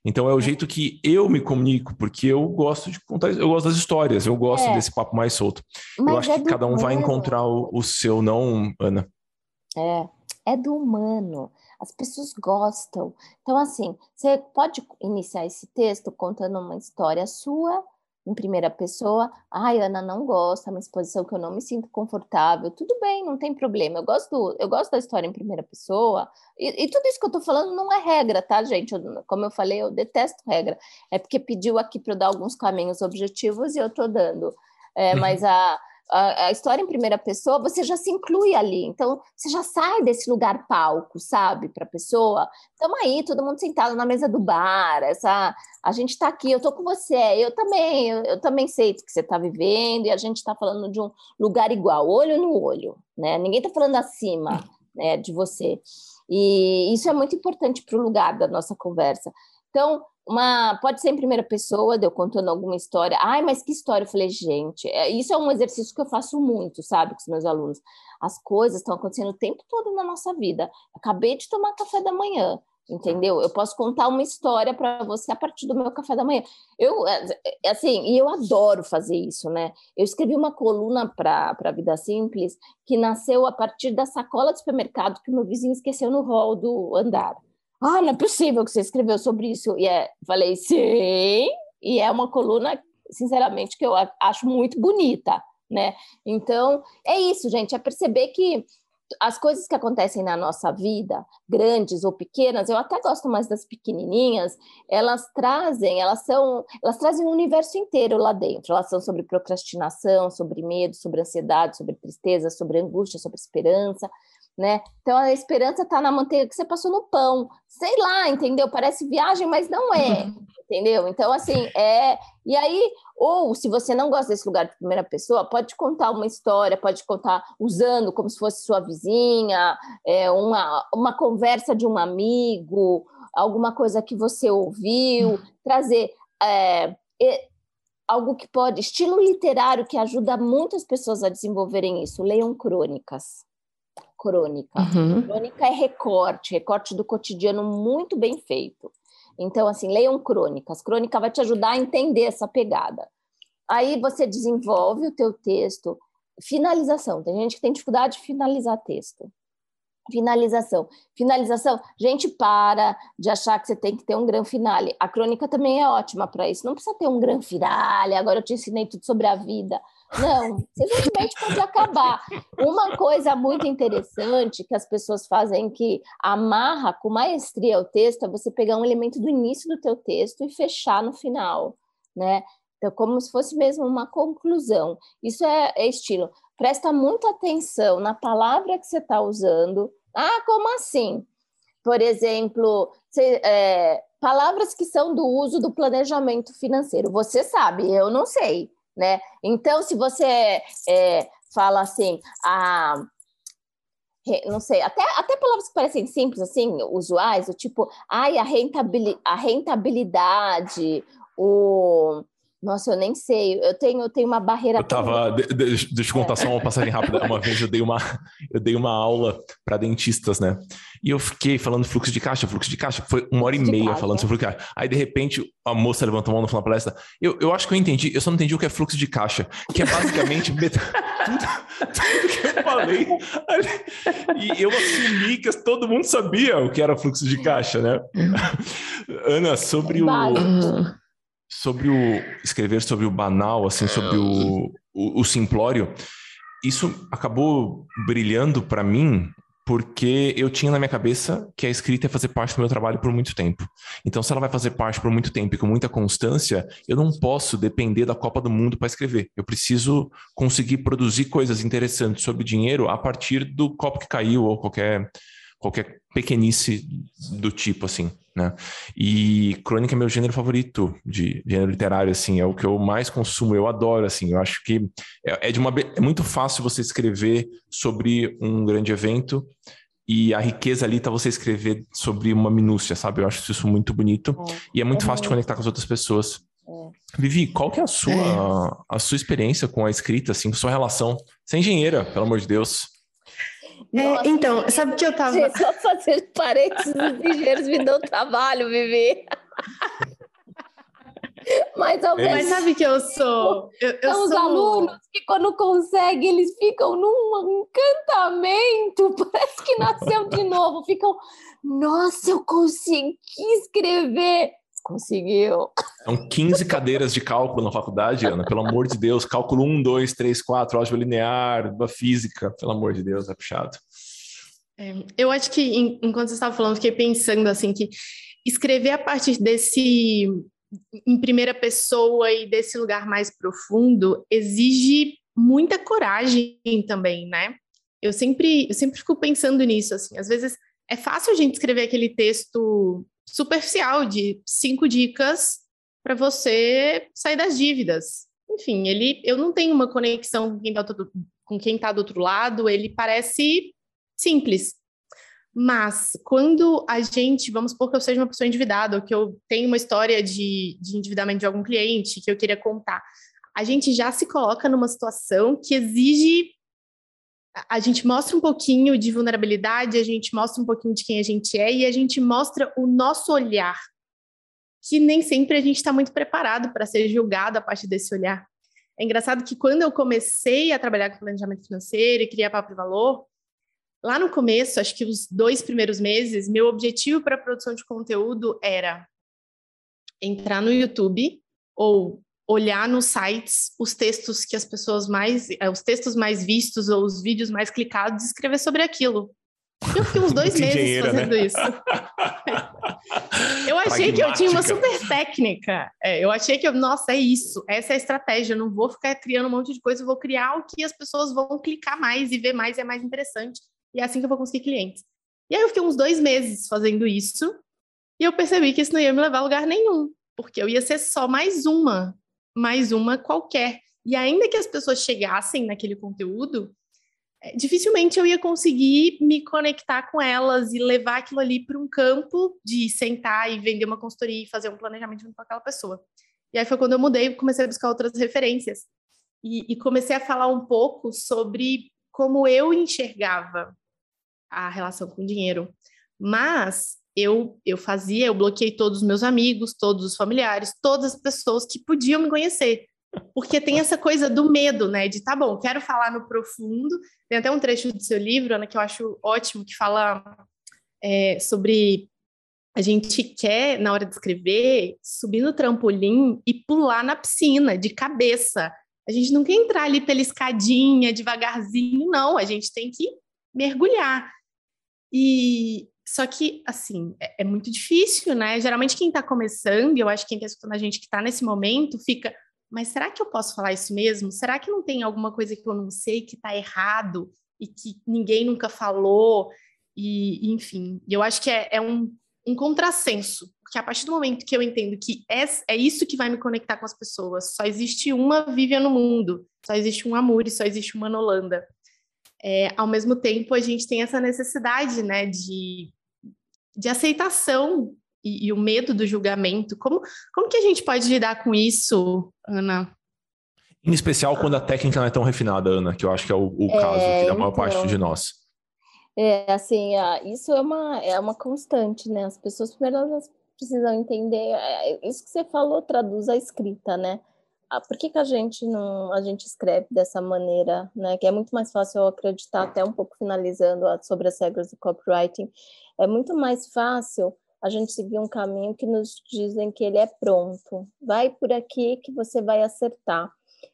Então é o jeito que eu me comunico, porque eu gosto de contar, eu gosto das histórias, eu gosto é. desse papo mais solto. Mas eu acho é que cada um humano. vai encontrar o, o, seu, não, Ana? É, é do humano. As pessoas gostam. Então, assim, você pode iniciar esse texto contando uma história sua, em primeira pessoa, ai, Ana não gosta, é uma exposição que eu não me sinto confortável. Tudo bem, não tem problema. Eu gosto, eu gosto da história em primeira pessoa. E, e tudo isso que eu tô falando não é regra, tá, gente? Eu, como eu falei, eu detesto regra. É porque pediu aqui para eu dar alguns caminhos objetivos e eu tô dando. É, uhum. mas a, a, história em primeira pessoa, você já se inclui ali. Então, você já sai desse lugar palco, sabe, para a pessoa. Estamos aí, todo mundo sentado na mesa do bar. Essa, a gente está aqui, eu estou com você, eu também, eu, eu também sei o que você está vivendo, e a gente está falando de um lugar igual, olho no olho, né? Ninguém está falando acima né, de você. E isso é muito importante para o lugar da nossa conversa. Então, uma pode ser em primeira pessoa, de eu contando alguma história. Ai, mas que história? Eu falei, gente, é, isso é um exercício que eu faço muito, sabe, com os meus alunos. As coisas estão acontecendo o tempo todo na nossa vida. Acabei de tomar café da manhã, entendeu? Eu posso contar uma história para você a partir do meu café da manhã. Eu, é, é, assim, e eu adoro fazer isso, né? Eu escrevi uma coluna para a Vida Simples que nasceu a partir da sacola do supermercado que meu vizinho esqueceu no hall do andar. Ah, não é possível que você escreveu sobre isso. E é, falei, sim, e é uma coluna, sinceramente, que eu acho muito bonita, né? Então, é isso, gente, é perceber que as coisas que acontecem na nossa vida, grandes ou pequenas, eu até gosto mais das pequenininhas, elas trazem, elas são, elas trazem um universo inteiro lá dentro. Elas são sobre procrastinação, sobre medo, sobre ansiedade, sobre tristeza, sobre angústia, sobre esperança né? Então a esperança está na manteiga que você passou no pão. Sei lá, entendeu? Parece viagem, mas não é, entendeu? Então, assim, é. E aí, ou se você não gosta desse lugar de primeira pessoa, pode contar uma história, pode contar usando como se fosse sua vizinha, é, uma, uma conversa de um amigo, alguma coisa que você ouviu, trazer. É, algo que pode, estilo literário que ajuda muitas pessoas a desenvolverem isso. Leiam crônicas crônica. Uhum. Crônica é recorte, recorte do cotidiano muito bem feito. Então, assim, leiam crônicas. Crônica vai te ajudar a entender essa pegada. Aí você desenvolve o teu texto. Finalização. Tem gente que tem dificuldade de finalizar texto. Finalização. Finalização, gente, para de achar que você tem que ter um grande finale. A crônica também é ótima para isso. Não precisa ter um grande finale, agora eu te ensinei tudo sobre a vida. Não, simplesmente pode acabar. Uma coisa muito interessante que as pessoas fazem que amarra com maestria o texto é você pegar um elemento do início do teu texto e fechar no final, né? Então, como se fosse mesmo uma conclusão. Isso é, é estilo. Presta muita atenção na palavra que você está usando. Ah, como assim? Por exemplo, é, palavras que são do uso do planejamento financeiro. Você sabe, eu não sei né? Então, se você é, fala assim, a não sei, até, até palavras que parecem simples, assim, usuais, o tipo, ai, a, rentabilidade, a rentabilidade, o nossa, eu nem sei. Eu tenho, eu tenho uma barreira. Eu tava. De, de, deixa eu contar só uma passagem rápida. Uma vez eu dei uma, eu dei uma aula para dentistas, né? E eu fiquei falando fluxo de caixa, fluxo de caixa. Foi uma hora e meia caixa. falando sobre fluxo de caixa. Aí, de repente, a moça levantou a mão no final da palestra. Eu, eu acho que eu entendi. Eu só não entendi o que é fluxo de caixa, que é basicamente tudo, tudo que eu falei. E eu assumi que todo mundo sabia o que era fluxo de caixa, né? Ana, sobre o sobre o escrever sobre o banal, assim, sobre o, o, o simplório, isso acabou brilhando para mim porque eu tinha na minha cabeça que a escrita ia fazer parte do meu trabalho por muito tempo. Então, se ela vai fazer parte por muito tempo e com muita constância, eu não posso depender da Copa do Mundo para escrever. Eu preciso conseguir produzir coisas interessantes sobre dinheiro a partir do copo que caiu ou qualquer qualquer pequenice do tipo, assim, né? E crônica é meu gênero favorito de gênero literário, assim, é o que eu mais consumo, eu adoro, assim, eu acho que é, é de uma, é muito fácil você escrever sobre um grande evento e a riqueza ali tá você escrever sobre uma minúcia, sabe? Eu acho isso muito bonito é. e é muito é fácil de conectar com as outras pessoas. É. Vivi, qual que é a sua, é. a sua experiência com a escrita, assim, sua relação? Você é engenheira, pelo amor de Deus. É, então, sabe que eu tava. Gente, só fazer parênteses ligeiros me dão trabalho, Vivi. Mas, ao menos, Mas sabe que eu sou? Eu, eu são os sou... alunos que, quando conseguem, eles ficam num encantamento, parece que nasceu de novo. Ficam, nossa, eu consegui escrever. Conseguiu. São 15 cadeiras de cálculo na faculdade, Ana, pelo amor de Deus. Cálculo 1, 2, 3, 4, álgebra linear, da física, pelo amor de Deus, é puxado. É, eu acho que, enquanto você estava falando, fiquei pensando assim que escrever a partir desse em primeira pessoa e desse lugar mais profundo exige muita coragem também, né? Eu sempre, eu sempre fico pensando nisso, assim, às vezes é fácil a gente escrever aquele texto superficial de cinco dicas para você sair das dívidas. Enfim, ele, eu não tenho uma conexão com quem está do, tá do outro lado, ele parece simples. Mas quando a gente, vamos supor que eu seja uma pessoa endividada, ou que eu tenho uma história de, de endividamento de algum cliente que eu queria contar, a gente já se coloca numa situação que exige a gente mostra um pouquinho de vulnerabilidade, a gente mostra um pouquinho de quem a gente é e a gente mostra o nosso olhar, que nem sempre a gente está muito preparado para ser julgado a partir desse olhar. É engraçado que quando eu comecei a trabalhar com planejamento financeiro e criar papo de valor, lá no começo, acho que os dois primeiros meses, meu objetivo para a produção de conteúdo era entrar no YouTube ou olhar nos sites os textos que as pessoas mais, eh, os textos mais vistos ou os vídeos mais clicados e escrever sobre aquilo. Eu fiquei uns dois meses fazendo né? isso. eu achei que eu tinha uma super técnica. É, eu achei que, eu, nossa, é isso, essa é a estratégia. Eu não vou ficar criando um monte de coisa, eu vou criar o que as pessoas vão clicar mais e ver mais e é mais interessante. E é assim que eu vou conseguir clientes. E aí eu fiquei uns dois meses fazendo isso e eu percebi que isso não ia me levar a lugar nenhum, porque eu ia ser só mais uma mais uma qualquer. E ainda que as pessoas chegassem naquele conteúdo, é, dificilmente eu ia conseguir me conectar com elas e levar aquilo ali para um campo de sentar e vender uma consultoria e fazer um planejamento junto com aquela pessoa. E aí foi quando eu mudei, comecei a buscar outras referências e, e comecei a falar um pouco sobre como eu enxergava a relação com o dinheiro. Mas eu, eu fazia, eu bloqueei todos os meus amigos, todos os familiares, todas as pessoas que podiam me conhecer. Porque tem essa coisa do medo, né? De tá bom, quero falar no profundo. Tem até um trecho do seu livro, Ana, que eu acho ótimo, que fala é, sobre a gente quer, na hora de escrever, subir no trampolim e pular na piscina de cabeça. A gente não quer entrar ali pela escadinha devagarzinho, não. A gente tem que mergulhar. E só que, assim, é, é muito difícil, né? Geralmente quem está começando, e eu acho que quem está escutando a gente que está nesse momento, fica, mas será que eu posso falar isso mesmo? Será que não tem alguma coisa que eu não sei que está errado e que ninguém nunca falou? E, enfim, eu acho que é, é um um contrassenso, porque a partir do momento que eu entendo que é, é isso que vai me conectar com as pessoas, só existe uma Vivian no mundo, só existe um Amor e só existe uma Nolanda. É, ao mesmo tempo, a gente tem essa necessidade né, de, de aceitação e, e, o medo do julgamento. Como, como que a gente pode lidar com isso, Ana? Em especial quando a técnica não é tão refinada, Ana, que eu acho que é o, o é, caso da maior então... parte de nós. É, assim, isso é uma, é uma constante, né? As pessoas primeiro elas precisam entender, é, isso que você falou traduz a escrita, né? Por que, que a gente não a gente escreve dessa maneira, né? Que é muito mais fácil eu acreditar, até um pouco finalizando sobre as regras do copywriting, é muito mais fácil a gente seguir um caminho que nos dizem que ele é pronto. Vai por aqui que você vai acertar.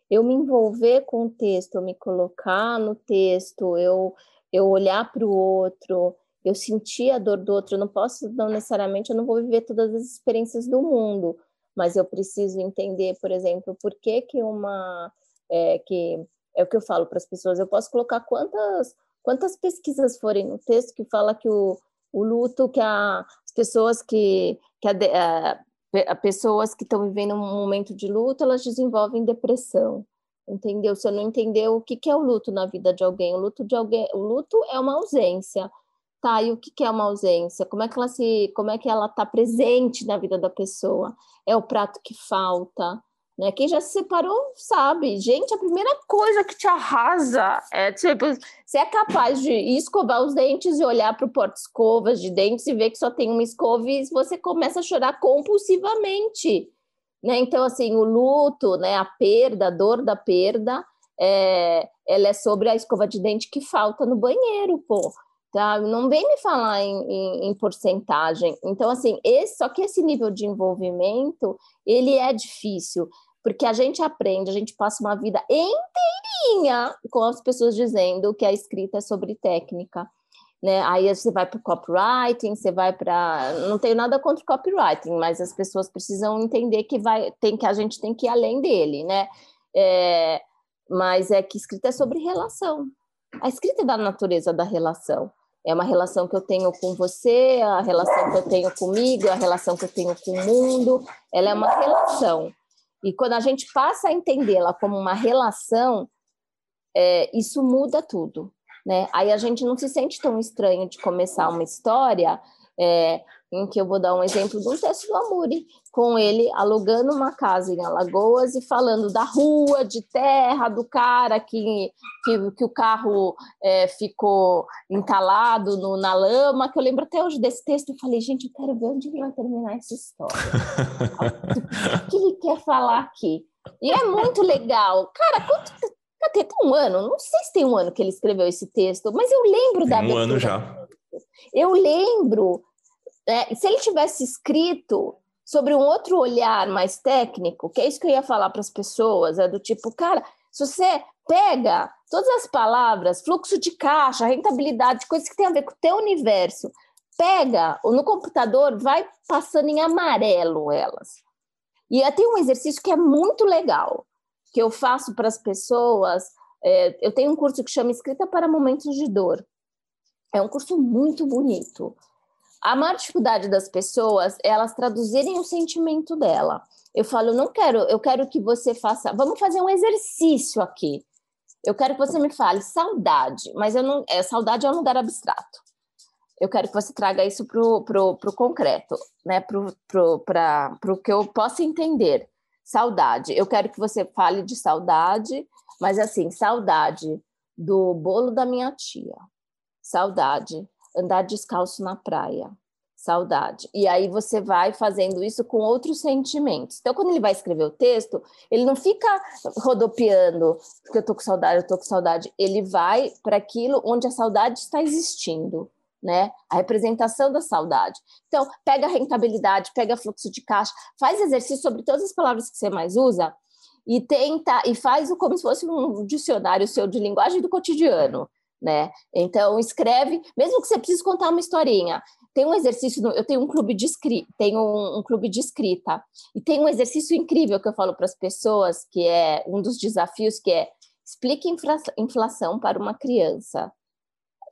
Eu me envolver com o texto, eu me colocar no texto, eu eu olhar para o outro, eu sentir a dor do outro. Eu não posso, não necessariamente, eu não vou viver todas as experiências do mundo, mas eu preciso entender, por exemplo, por que que uma é, que é o que eu falo para as pessoas. Eu posso colocar quantas quantas pesquisas forem no texto que fala que o, o luto que a, as pessoas que que a, a, pessoas que estão vivendo um momento de luto elas desenvolvem depressão entendeu? Se eu não entender o que, que é o luto na vida de alguém, o luto de alguém, o luto é uma ausência, tá? E o que, que é uma ausência? Como é que ela se, como é que ela está presente na vida da pessoa? É o prato que falta, né? Quem já se separou sabe, gente, a primeira coisa que te arrasa é tipo, você é capaz de escovar os dentes e olhar para o porta-escovas de dentes e ver que só tem uma escova e você começa a chorar compulsivamente né? Então, assim, o luto, né, a perda, a dor da perda, é, ela é sobre a escova de dente que falta no banheiro, pô. Tá? Não vem me falar em, em, em, porcentagem. Então, assim, esse, só que esse nível de envolvimento, ele é difícil, porque a gente aprende, a gente passa uma vida inteirinha com as pessoas dizendo que a escrita é sobre técnica né? Aí você vai para o copywriting, você vai para. Não tenho nada contra o copywriting, mas as pessoas precisam entender que vai, tem que a gente tem que ir além dele, né? É, mas é que escrita é sobre relação. A escrita é da natureza da relação. É uma relação que eu tenho com você, a relação que eu tenho comigo, a relação que eu tenho com o mundo. Ela é uma relação. E quando a gente passa a entendê-la como uma relação, é, isso muda tudo né? Aí a gente não se sente tão estranho de começar uma história é, em que eu vou dar um exemplo de um texto do Amuri, com ele alugando uma casa em Alagoas e falando da rua, de terra, do cara que, que, que o carro é, ficou entalado no, na lama, que eu lembro até hoje desse texto, eu falei, gente, eu quero ver onde ele vai terminar essa história. o que ele quer falar aqui? E é muito legal. Cara, quanto, tem um ano, não sei se tem um ano que ele escreveu esse texto, mas eu lembro tem da. Um ano já. Eu lembro. É, se ele tivesse escrito sobre um outro olhar mais técnico, que é isso que eu ia falar para as pessoas, é do tipo, cara, se você pega todas as palavras, fluxo de caixa, rentabilidade, coisas que tem a ver com o teu universo, pega no computador, vai passando em amarelo elas. E tem um exercício que é muito legal que eu faço para as pessoas. É, eu tenho um curso que chama Escrita para Momentos de Dor. É um curso muito bonito. A maior dificuldade das pessoas é elas traduzirem o sentimento dela. Eu falo, não quero, eu quero que você faça. Vamos fazer um exercício aqui. Eu quero que você me fale saudade, mas eu não. É, saudade é um lugar abstrato. Eu quero que você traga isso para o concreto, né? Para o que eu possa entender. Saudade. Eu quero que você fale de saudade, mas assim, saudade do bolo da minha tia. Saudade andar descalço na praia. saudade. E aí você vai fazendo isso com outros sentimentos. Então, quando ele vai escrever o texto, ele não fica rodopiando, porque eu tô com saudade, eu tô com saudade. Ele vai para aquilo onde a saudade está existindo. Né? A representação da saudade. Então, pega a rentabilidade, pega fluxo de caixa, faz exercício sobre todas as palavras que você mais usa e tenta e faz como se fosse um dicionário seu de linguagem do cotidiano, né? Então escreve, mesmo que você precise contar uma historinha, tem um exercício, eu tenho um clube de escrita, tenho um, um, clube de escrita, e tem um exercício incrível que eu falo para as pessoas, que é um dos desafios, que é explique infla, inflação para uma criança.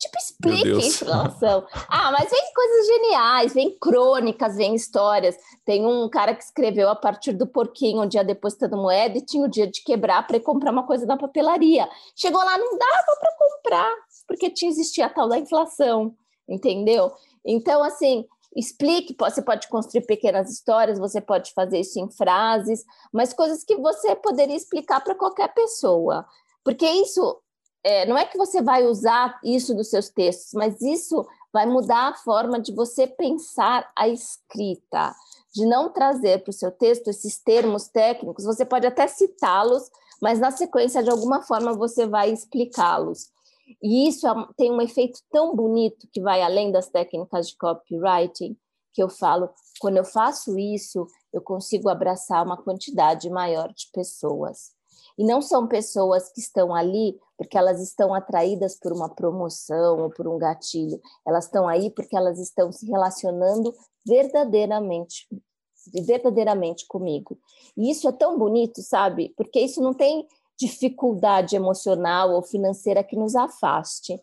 Tipo, explique inflação. Ah, mas vem coisas geniais, vem crônicas, vem histórias. Tem um cara que escreveu a partir do porquinho, um dia depois da moeda, e tinha o dia de quebrar para ir comprar uma coisa na papelaria. Chegou lá, não dava para comprar, porque tinha existia a tal da inflação, entendeu? Então, assim, explique, você pode construir pequenas histórias, você pode fazer isso em frases, mas coisas que você poderia explicar para qualquer pessoa. Porque isso é, não é que você vai usar isso nos seus textos, mas isso vai mudar a forma de você pensar a escrita, de não trazer para o seu texto esses termos técnicos, você pode até citá-los, mas na sequência, de alguma forma, você vai explicá-los. E isso é, tem um efeito tão bonito que vai além das técnicas de copywriting, que eu falo, quando eu faço isso, eu consigo abraçar uma quantidade maior de pessoas. E não são pessoas que estão ali porque elas estão atraídas por uma promoção ou por um gatilho. Elas estão aí porque elas estão se relacionando verdadeiramente verdadeiramente comigo. E isso é tão bonito, sabe? Porque isso não tem dificuldade emocional ou financeira que nos afaste.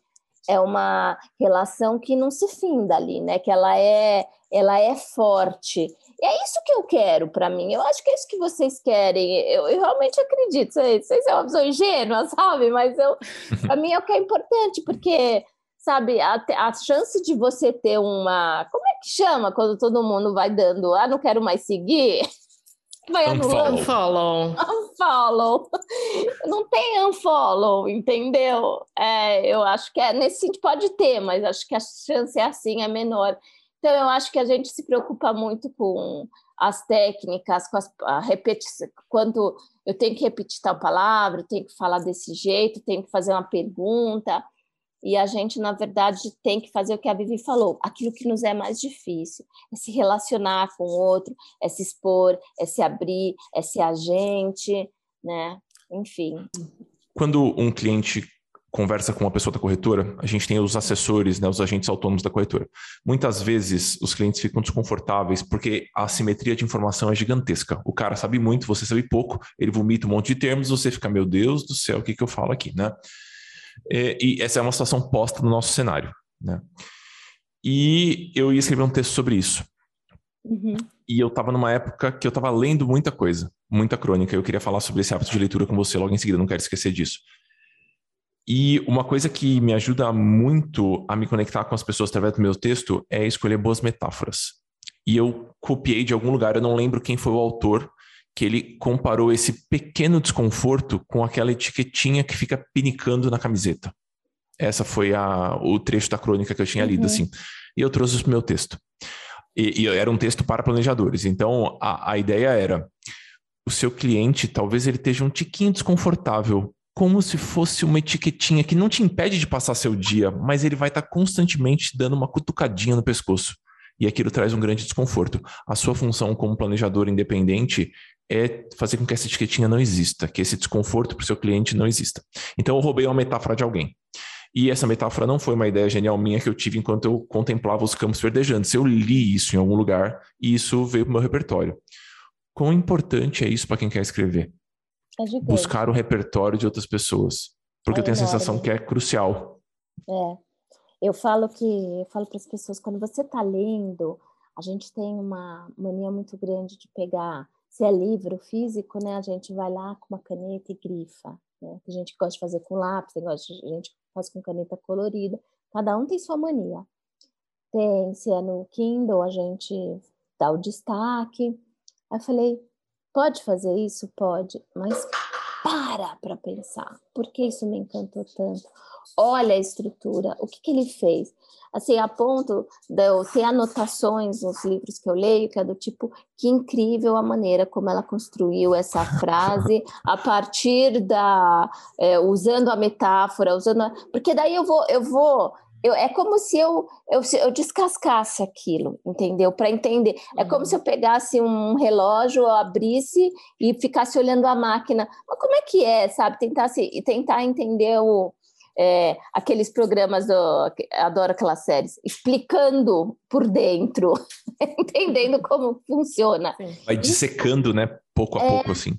É uma relação que não se finda ali, né? Que ela é, ela é forte. E é isso que eu quero para mim. Eu acho que é isso que vocês querem. Eu, eu realmente acredito. Vocês, vocês são uma pessoa ingênua, sabe? Mas eu, para mim é o que é importante, porque sabe, a, a chance de você ter uma. Como é que chama quando todo mundo vai dando, ah, não quero mais seguir? vai anulando. Unfollow. Unfollow. Não tem unfollow, entendeu? É, eu acho que é nesse sentido pode ter, mas acho que a chance é assim, é menor. Então eu acho que a gente se preocupa muito com as técnicas, com as, a repetição, quando eu tenho que repetir tal palavra, tenho que falar desse jeito, tenho que fazer uma pergunta. E a gente, na verdade, tem que fazer o que a Vivi falou, aquilo que nos é mais difícil, é se relacionar com o outro, é se expor, é se abrir, é ser agente, né? Enfim. Quando um cliente conversa com uma pessoa da corretora, a gente tem os assessores, né, os agentes autônomos da corretora. Muitas vezes os clientes ficam desconfortáveis porque a assimetria de informação é gigantesca. O cara sabe muito, você sabe pouco, ele vomita um monte de termos, você fica, meu Deus do céu, o que, que eu falo aqui, né? É, e essa é uma situação posta no nosso cenário. Né? E eu ia escrever um texto sobre isso. Uhum. E eu estava numa época que eu estava lendo muita coisa, muita crônica. Eu queria falar sobre esse hábito de leitura com você logo em seguida, não quero esquecer disso. E uma coisa que me ajuda muito a me conectar com as pessoas através do meu texto é escolher boas metáforas. E eu copiei de algum lugar, eu não lembro quem foi o autor, que ele comparou esse pequeno desconforto com aquela etiquetinha que fica pinicando na camiseta. Essa foi a, o trecho da crônica que eu tinha lido, uhum. assim. E eu trouxe isso para o meu texto. E, e, era um texto para planejadores. Então, a, a ideia era: o seu cliente, talvez ele esteja um tiquinho desconfortável, como se fosse uma etiquetinha que não te impede de passar seu dia, mas ele vai estar tá constantemente dando uma cutucadinha no pescoço. E aquilo traz um grande desconforto. A sua função como planejador independente é fazer com que essa etiquetinha não exista, que esse desconforto para o seu cliente não exista. Então eu roubei uma metáfora de alguém. E essa metáfora não foi uma ideia genial minha que eu tive enquanto eu contemplava os campos verdejantes. Eu li isso em algum lugar e isso veio para o meu repertório. Quão importante é isso para quem quer escrever? É Buscar o repertório de outras pessoas. Porque é eu tenho enorme. a sensação que é crucial. É. Eu falo que eu falo para as pessoas, quando você está lendo, a gente tem uma mania muito grande de pegar se é livro físico, né, a gente vai lá com uma caneta e grifa. Né? Tem gente gosta de fazer com lápis, tem gente que faz com caneta colorida. Cada um tem sua mania. Tem, se é no Kindle, a gente dá o destaque. Aí eu falei, pode fazer isso? Pode, mas para para pensar. Por que isso me encantou tanto? Olha a estrutura, o que, que ele fez? Assim, a ponto de eu ter anotações nos livros que eu leio, que é do tipo, que incrível a maneira como ela construiu essa frase a partir da... É, usando a metáfora, usando... A, porque daí eu vou... Eu vou eu, é como se eu, eu, eu descascasse aquilo, entendeu? Para entender. É como se eu pegasse um relógio, abrisse e ficasse olhando a máquina. Mas como é que é, sabe? Tentar, se, tentar entender o, é, aqueles programas do. Adoro aquelas séries, explicando por dentro, entendendo como funciona. Vai dissecando, né? Pouco a é, pouco, assim.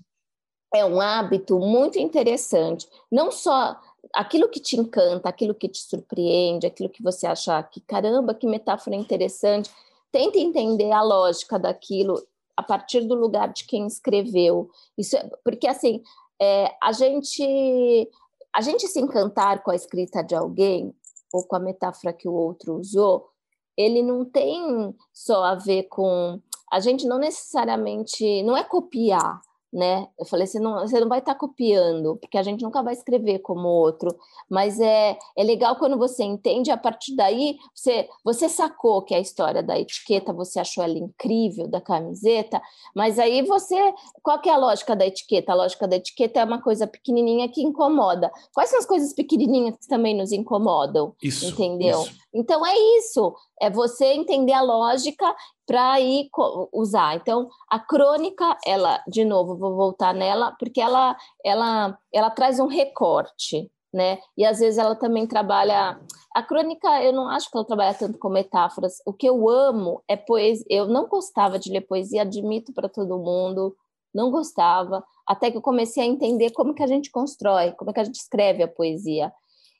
É um hábito muito interessante. Não só aquilo que te encanta, aquilo que te surpreende, aquilo que você acha que caramba, que metáfora interessante, tenta entender a lógica daquilo a partir do lugar de quem escreveu. Isso é, porque assim, é, a gente a gente se encantar com a escrita de alguém ou com a metáfora que o outro usou, ele não tem só a ver com a gente não necessariamente não é copiar, né? Eu falei, você não, você não vai estar tá copiando, porque a gente nunca vai escrever como outro, mas é, é legal quando você entende, a partir daí você, você sacou que a história da etiqueta, você achou ela incrível, da camiseta, mas aí você, qual que é a lógica da etiqueta? A lógica da etiqueta é uma coisa pequenininha que incomoda. Quais são as coisas pequenininhas que também nos incomodam? Isso, entendeu? Isso. Então é isso, é você entender a lógica para ir usar. Então, a crônica, ela, de novo, vou voltar nela, porque ela, ela, ela traz um recorte, né? E às vezes ela também trabalha. A crônica, eu não acho que ela trabalha tanto com metáforas. O que eu amo é poesia. Eu não gostava de ler poesia, admito para todo mundo, não gostava, até que eu comecei a entender como que a gente constrói, como é que a gente escreve a poesia.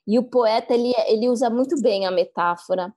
E o poeta ele, ele usa muito bem a metáfora,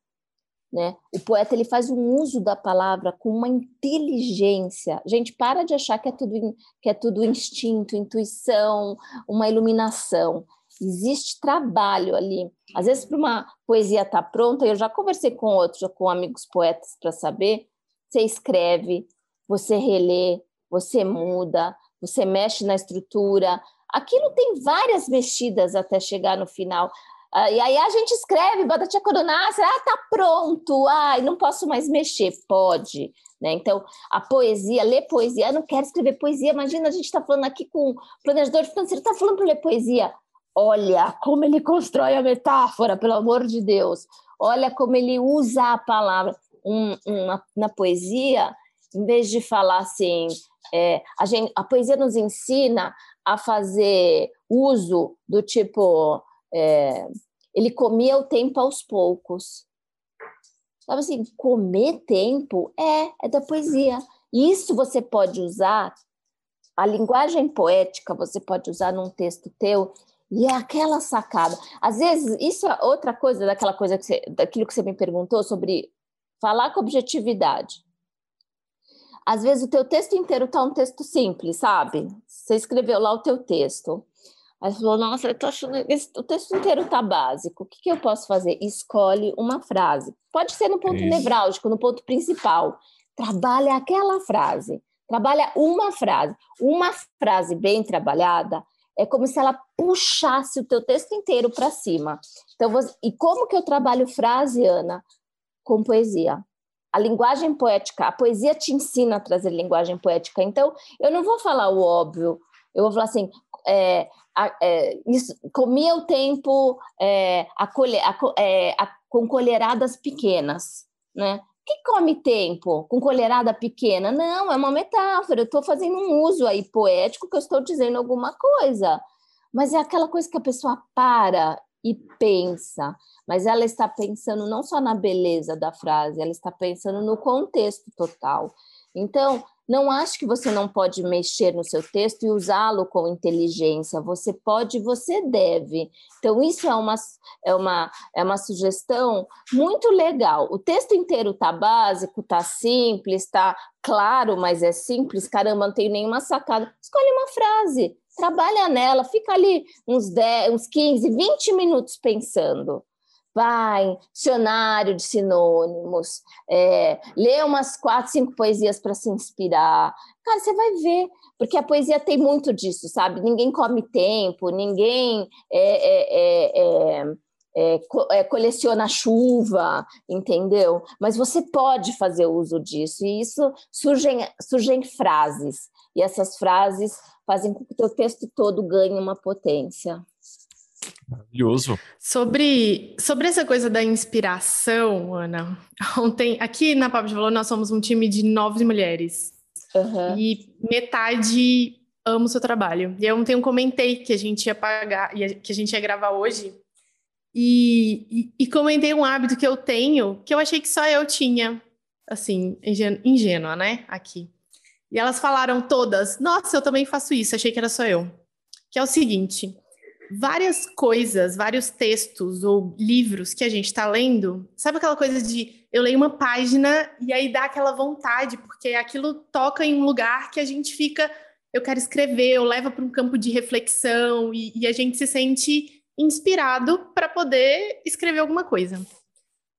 né? O poeta ele faz um uso da palavra com uma inteligência. Gente, para de achar que é tudo que é tudo instinto, intuição, uma iluminação. Existe trabalho ali. Às vezes para uma poesia estar tá pronta, eu já conversei com outros, com amigos poetas para saber. Você escreve, você relê, você muda, você mexe na estrutura. Aquilo tem várias mexidas até chegar no final. Uh, e aí a gente escreve, Batatia Coronácea, ah, tá pronto, ai, não posso mais mexer. Pode, né? Então, a poesia, ler poesia, eu não quero escrever poesia, imagina, a gente está falando aqui com o planejador financeiro, está falando para ler poesia. Olha como ele constrói a metáfora, pelo amor de Deus. Olha como ele usa a palavra. Um, uma, na poesia, em vez de falar assim, é, a, gente, a poesia nos ensina a fazer uso do tipo é, ele comia o tempo aos poucos. Sabe assim, comer tempo é, é da poesia. Isso você pode usar, a linguagem poética você pode usar num texto teu, e é aquela sacada. Às vezes, isso é outra coisa daquela coisa que você, daquilo que você me perguntou sobre falar com objetividade. Às vezes o teu texto inteiro está um texto simples, sabe? Você escreveu lá o teu texto. Aí falou, nossa, eu tô achando esse, o texto inteiro tá básico. O que, que eu posso fazer? Escolhe uma frase. Pode ser no ponto Isso. nevrálgico, no ponto principal. Trabalha aquela frase. Trabalha uma frase. Uma frase bem trabalhada é como se ela puxasse o teu texto inteiro para cima. Então, você, e como que eu trabalho frase, Ana? Com poesia. A linguagem poética, a poesia te ensina a trazer linguagem poética. Então, eu não vou falar o óbvio. Eu vou falar assim, é, é, comia o tempo é, é, a, com colheradas pequenas, né? que come tempo com colherada pequena? Não, é uma metáfora. Eu estou fazendo um uso aí poético que eu estou dizendo alguma coisa. Mas é aquela coisa que a pessoa para e pensa. Mas ela está pensando não só na beleza da frase, ela está pensando no contexto total. Então, não acho que você não pode mexer no seu texto e usá-lo com inteligência. Você pode, você deve. Então, isso é uma, é uma, é uma sugestão muito legal. O texto inteiro está básico, está simples, está claro, mas é simples. Caramba, não tenho nenhuma sacada. Escolhe uma frase, trabalha nela, fica ali uns 10, uns 15, 20 minutos pensando. Vai, dicionário de sinônimos, é, lê umas quatro, cinco poesias para se inspirar. Cara, você vai ver, porque a poesia tem muito disso, sabe? Ninguém come tempo, ninguém é, é, é, coleciona chuva, entendeu? Mas você pode fazer uso disso, e isso surgem, surgem frases, e essas frases fazem com que o teu texto todo ganhe uma potência. Maravilhoso. Sobre, sobre essa coisa da inspiração, Ana, ontem, aqui na Papo de Valor, nós somos um time de nove mulheres. Uhum. E metade ama o seu trabalho. E eu ontem eu comentei que a gente ia pagar, que a gente ia gravar hoje. E, e, e comentei um hábito que eu tenho, que eu achei que só eu tinha, assim, ingênua, né? Aqui. E elas falaram todas: Nossa, eu também faço isso, achei que era só eu. Que é o seguinte: várias coisas, vários textos ou livros que a gente está lendo, sabe aquela coisa de eu leio uma página e aí dá aquela vontade, porque aquilo toca em um lugar que a gente fica, eu quero escrever, eu levo para um campo de reflexão e, e a gente se sente inspirado para poder escrever alguma coisa.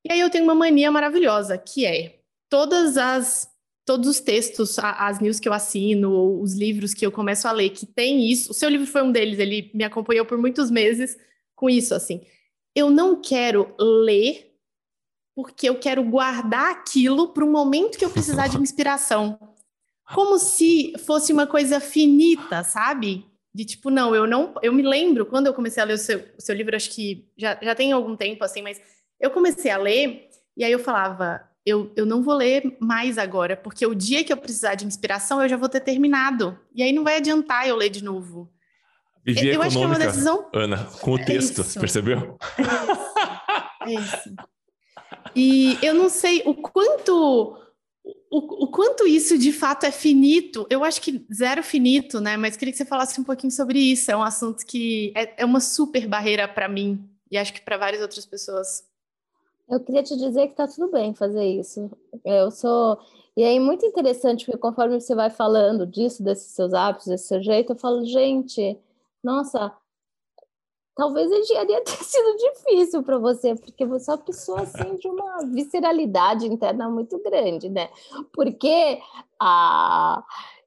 E aí eu tenho uma mania maravilhosa, que é todas as todos os textos, as news que eu assino, os livros que eu começo a ler, que tem isso. O seu livro foi um deles, ele me acompanhou por muitos meses com isso, assim. Eu não quero ler porque eu quero guardar aquilo para um momento que eu precisar de inspiração. Como se fosse uma coisa finita, sabe? De tipo, não, eu não. Eu me lembro, quando eu comecei a ler o seu, o seu livro, acho que já, já tem algum tempo, assim, mas eu comecei a ler, e aí eu falava, eu, eu não vou ler mais agora, porque o dia que eu precisar de inspiração, eu já vou ter terminado. E aí não vai adiantar eu ler de novo. Eu, eu acho que é uma decisão. Ana, com o texto, é percebeu? É isso. é isso. E eu não sei o quanto. O, o, quanto isso de fato é finito, eu acho que zero finito, né? Mas queria que você falasse um pouquinho sobre isso. É um assunto que é, é uma super barreira para mim e acho que para várias outras pessoas. Eu queria te dizer que tá tudo bem fazer isso. Eu sou. E aí, muito interessante, porque conforme você vai falando disso, desses seus hábitos, desse seu jeito, eu falo, gente, nossa, talvez a engenharia tenha sido difícil para você, porque você é uma pessoa assim de uma visceralidade interna muito grande, né? Porque a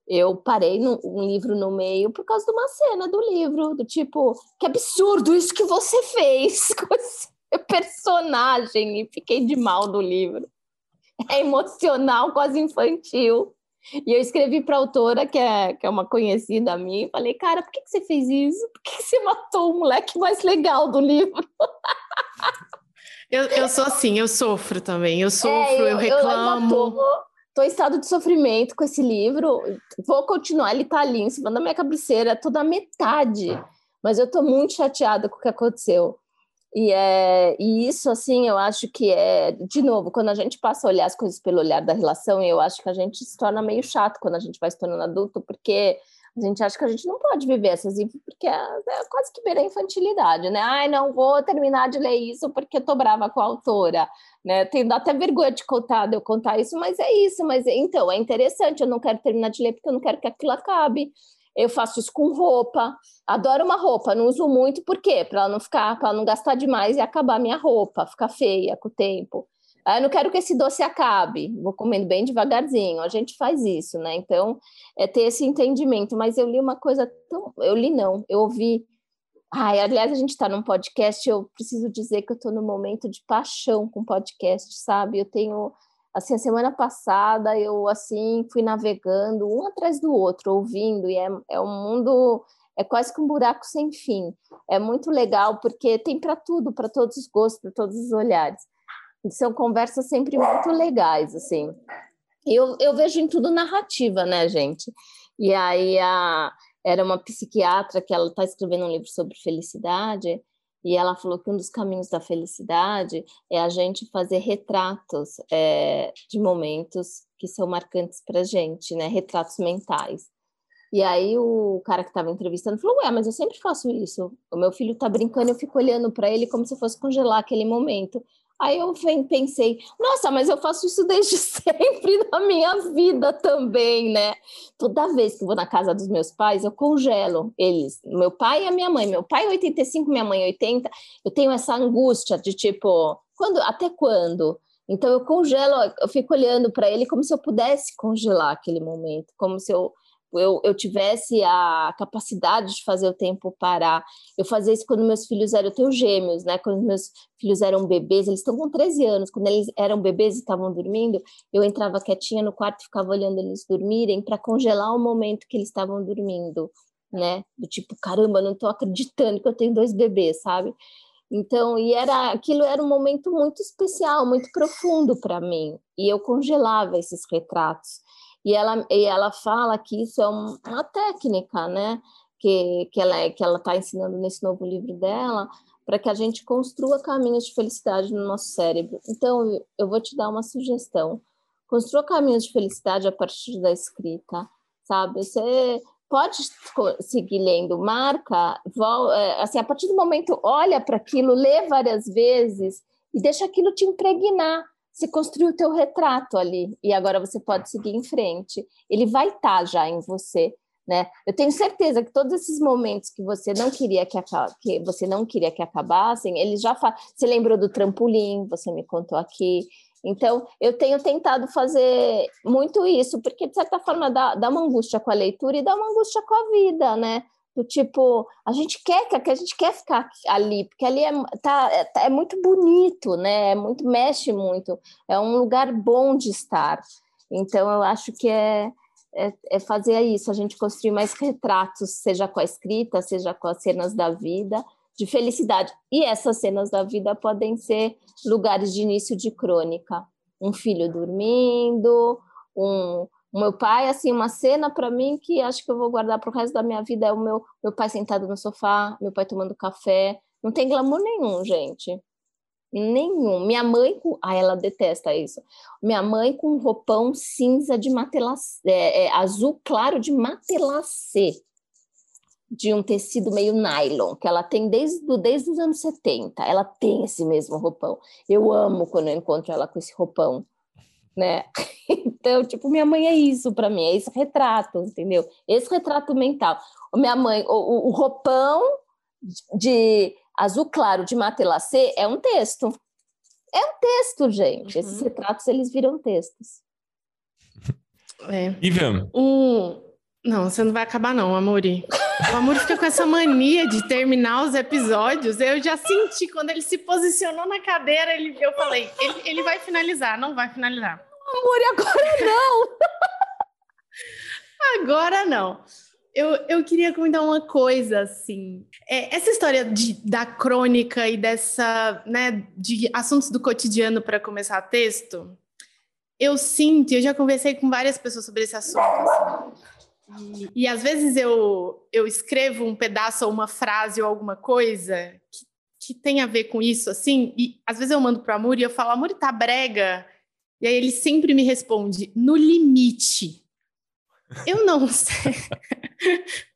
eu parei no, um livro no meio por causa de uma cena do livro, do tipo, que absurdo isso que você fez personagem e fiquei de mal do livro. É emocional, quase infantil. E eu escrevi para a autora, que é, que é uma conhecida minha, e falei, cara, por que, que você fez isso? Por que, que você matou o moleque mais legal do livro? Eu, eu sou assim, eu sofro também, eu sofro, é, eu, eu, reclamo. Eu tô, em estado de sofrimento com esse livro, vou continuar, ele tá ali em cima da minha cabeceira, toda metade, mas eu tô muito chateada com o que aconteceu. E, é, e isso, assim, eu acho que é, de novo, quando a gente passa a olhar as coisas pelo olhar da relação, eu acho que a gente se torna meio chato quando a gente vai se tornando adulto, porque a gente acha que a gente não pode viver essas porque é, é quase que beira a infantilidade, né? Ai, não vou terminar de ler isso porque eu tô brava com a autora, né? Tenho até vergonha de contar, de eu contar isso, mas é isso, mas então, é interessante, eu não quero terminar de ler porque eu não quero que aquilo acabe. Eu faço isso com roupa. Adoro uma roupa, não uso muito, por quê? Para não ficar, para não gastar demais e acabar minha roupa, ficar feia com o tempo. Ah, eu não quero que esse doce acabe, vou comendo bem devagarzinho. A gente faz isso, né? Então, é ter esse entendimento. Mas eu li uma coisa tão. Eu li, não, eu ouvi. Ai, aliás, a gente está num podcast. Eu preciso dizer que eu estou num momento de paixão com podcast, sabe? Eu tenho assim, a semana passada eu, assim, fui navegando um atrás do outro, ouvindo, e é, é um mundo, é quase que um buraco sem fim. É muito legal, porque tem para tudo, para todos os gostos, para todos os olhares. São conversas sempre muito legais, assim. Eu, eu vejo em tudo narrativa, né, gente? E aí a, era uma psiquiatra que ela está escrevendo um livro sobre felicidade, e ela falou que um dos caminhos da felicidade é a gente fazer retratos é, de momentos que são marcantes para gente, né? Retratos mentais. E aí o cara que estava entrevistando falou: Ué, mas eu sempre faço isso. O meu filho está brincando, eu fico olhando para ele como se fosse congelar aquele momento. Aí eu pensei, nossa, mas eu faço isso desde sempre na minha vida também, né? Toda vez que vou na casa dos meus pais, eu congelo eles, meu pai e a minha mãe. Meu pai 85, minha mãe 80. Eu tenho essa angústia de tipo, quando, até quando? Então eu congelo, eu fico olhando para ele como se eu pudesse congelar aquele momento, como se eu eu, eu tivesse a capacidade de fazer o tempo parar. Eu fazia isso quando meus filhos eram, eu tenho gêmeos, né? Quando meus filhos eram bebês, eles estão com 13 anos, quando eles eram bebês e estavam dormindo, eu entrava quietinha no quarto e ficava olhando eles dormirem para congelar o momento que eles estavam dormindo, né? Do tipo, caramba, não estou acreditando que eu tenho dois bebês, sabe? Então, e era aquilo era um momento muito especial, muito profundo para mim, e eu congelava esses retratos. E ela, e ela fala que isso é um, uma técnica, né? Que, que ela que ela está ensinando nesse novo livro dela, para que a gente construa caminhos de felicidade no nosso cérebro. Então, eu vou te dar uma sugestão. Construa caminhos de felicidade a partir da escrita, sabe? Você pode seguir lendo, marca, é, assim, a partir do momento, olha para aquilo, lê várias vezes e deixa aquilo te impregnar você construiu o teu retrato ali e agora você pode seguir em frente. Ele vai estar tá já em você, né? Eu tenho certeza que todos esses momentos que você não queria que, que você não queria que acabassem, eles já fa... Você lembrou do trampolim? Você me contou aqui. Então, eu tenho tentado fazer muito isso, porque de certa forma dá, dá uma angústia com a leitura e dá uma angústia com a vida, né? Do tipo, a gente quer que a gente quer ficar ali, porque ali é, tá, é, é muito bonito, né? É muito mexe muito, é um lugar bom de estar. Então eu acho que é, é, é, fazer isso, a gente construir mais retratos, seja com a escrita, seja com as cenas da vida, de felicidade. E essas cenas da vida podem ser lugares de início de crônica. Um filho dormindo, um, o meu pai, assim, uma cena para mim que acho que eu vou guardar para o resto da minha vida é o meu, meu pai sentado no sofá, meu pai tomando café. Não tem glamour nenhum, gente. Nenhum. Minha mãe, com... ah, ela detesta isso. Minha mãe com um roupão cinza de matelacê, é, é, azul claro de matelacê, de um tecido meio nylon, que ela tem desde, desde os anos 70. Ela tem esse mesmo roupão. Eu amo quando eu encontro ela com esse roupão né? Então, tipo, minha mãe é isso para mim, é esse retrato, entendeu? Esse retrato mental. Minha mãe, o, o roupão de azul claro de matelacê é um texto. É um texto, gente. Uhum. Esses retratos, eles viram textos. É. Ivan. Um... Não, você não vai acabar não, Amori. O Amori fica com essa mania de terminar os episódios. Eu já senti quando ele se posicionou na cadeira, ele, eu falei, ele, ele vai finalizar, não vai finalizar. Amor, agora não! agora não. Eu, eu queria comentar uma coisa, assim. É, essa história de, da crônica e dessa, né, de assuntos do cotidiano para começar texto, eu sinto, eu já conversei com várias pessoas sobre esse assunto, assim, e, e, às vezes eu, eu escrevo um pedaço ou uma frase ou alguma coisa que, que tem a ver com isso, assim, e às vezes eu mando para o Amor e eu falo, Amor, tá brega, e aí ele sempre me responde, no limite. Eu não sei.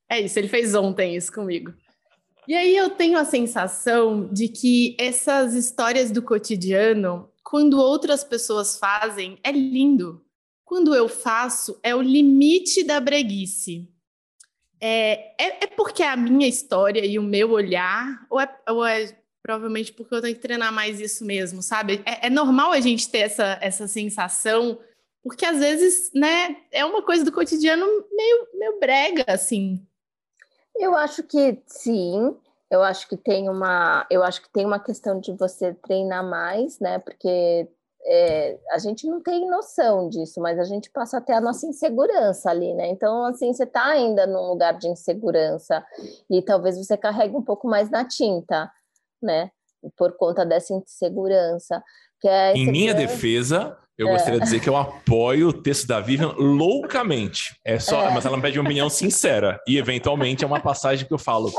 é isso, ele fez ontem isso comigo. E aí eu tenho a sensação de que essas histórias do cotidiano, quando outras pessoas fazem, é lindo. Quando eu faço, é o limite da breguice. É, é, é porque é a minha história e o meu olhar, ou é, ou é Provavelmente porque eu tenho que treinar mais isso mesmo, sabe? É, é normal a gente ter essa, essa sensação, porque às vezes, né, é uma coisa do cotidiano meio, meio brega, assim. Eu acho que sim, eu acho que tem uma, eu acho que tem uma questão de você treinar mais, né? Porque é, a gente não tem noção disso, mas a gente passa até a nossa insegurança ali, né? Então, assim, você está ainda num lugar de insegurança e talvez você carregue um pouco mais na tinta né? Por conta dessa insegurança. Que é em minha defesa, eu é. gostaria de dizer que eu apoio o texto da Vivian loucamente. É só, é. mas ela me pede uma opinião sincera. E eventualmente é uma passagem que eu falo.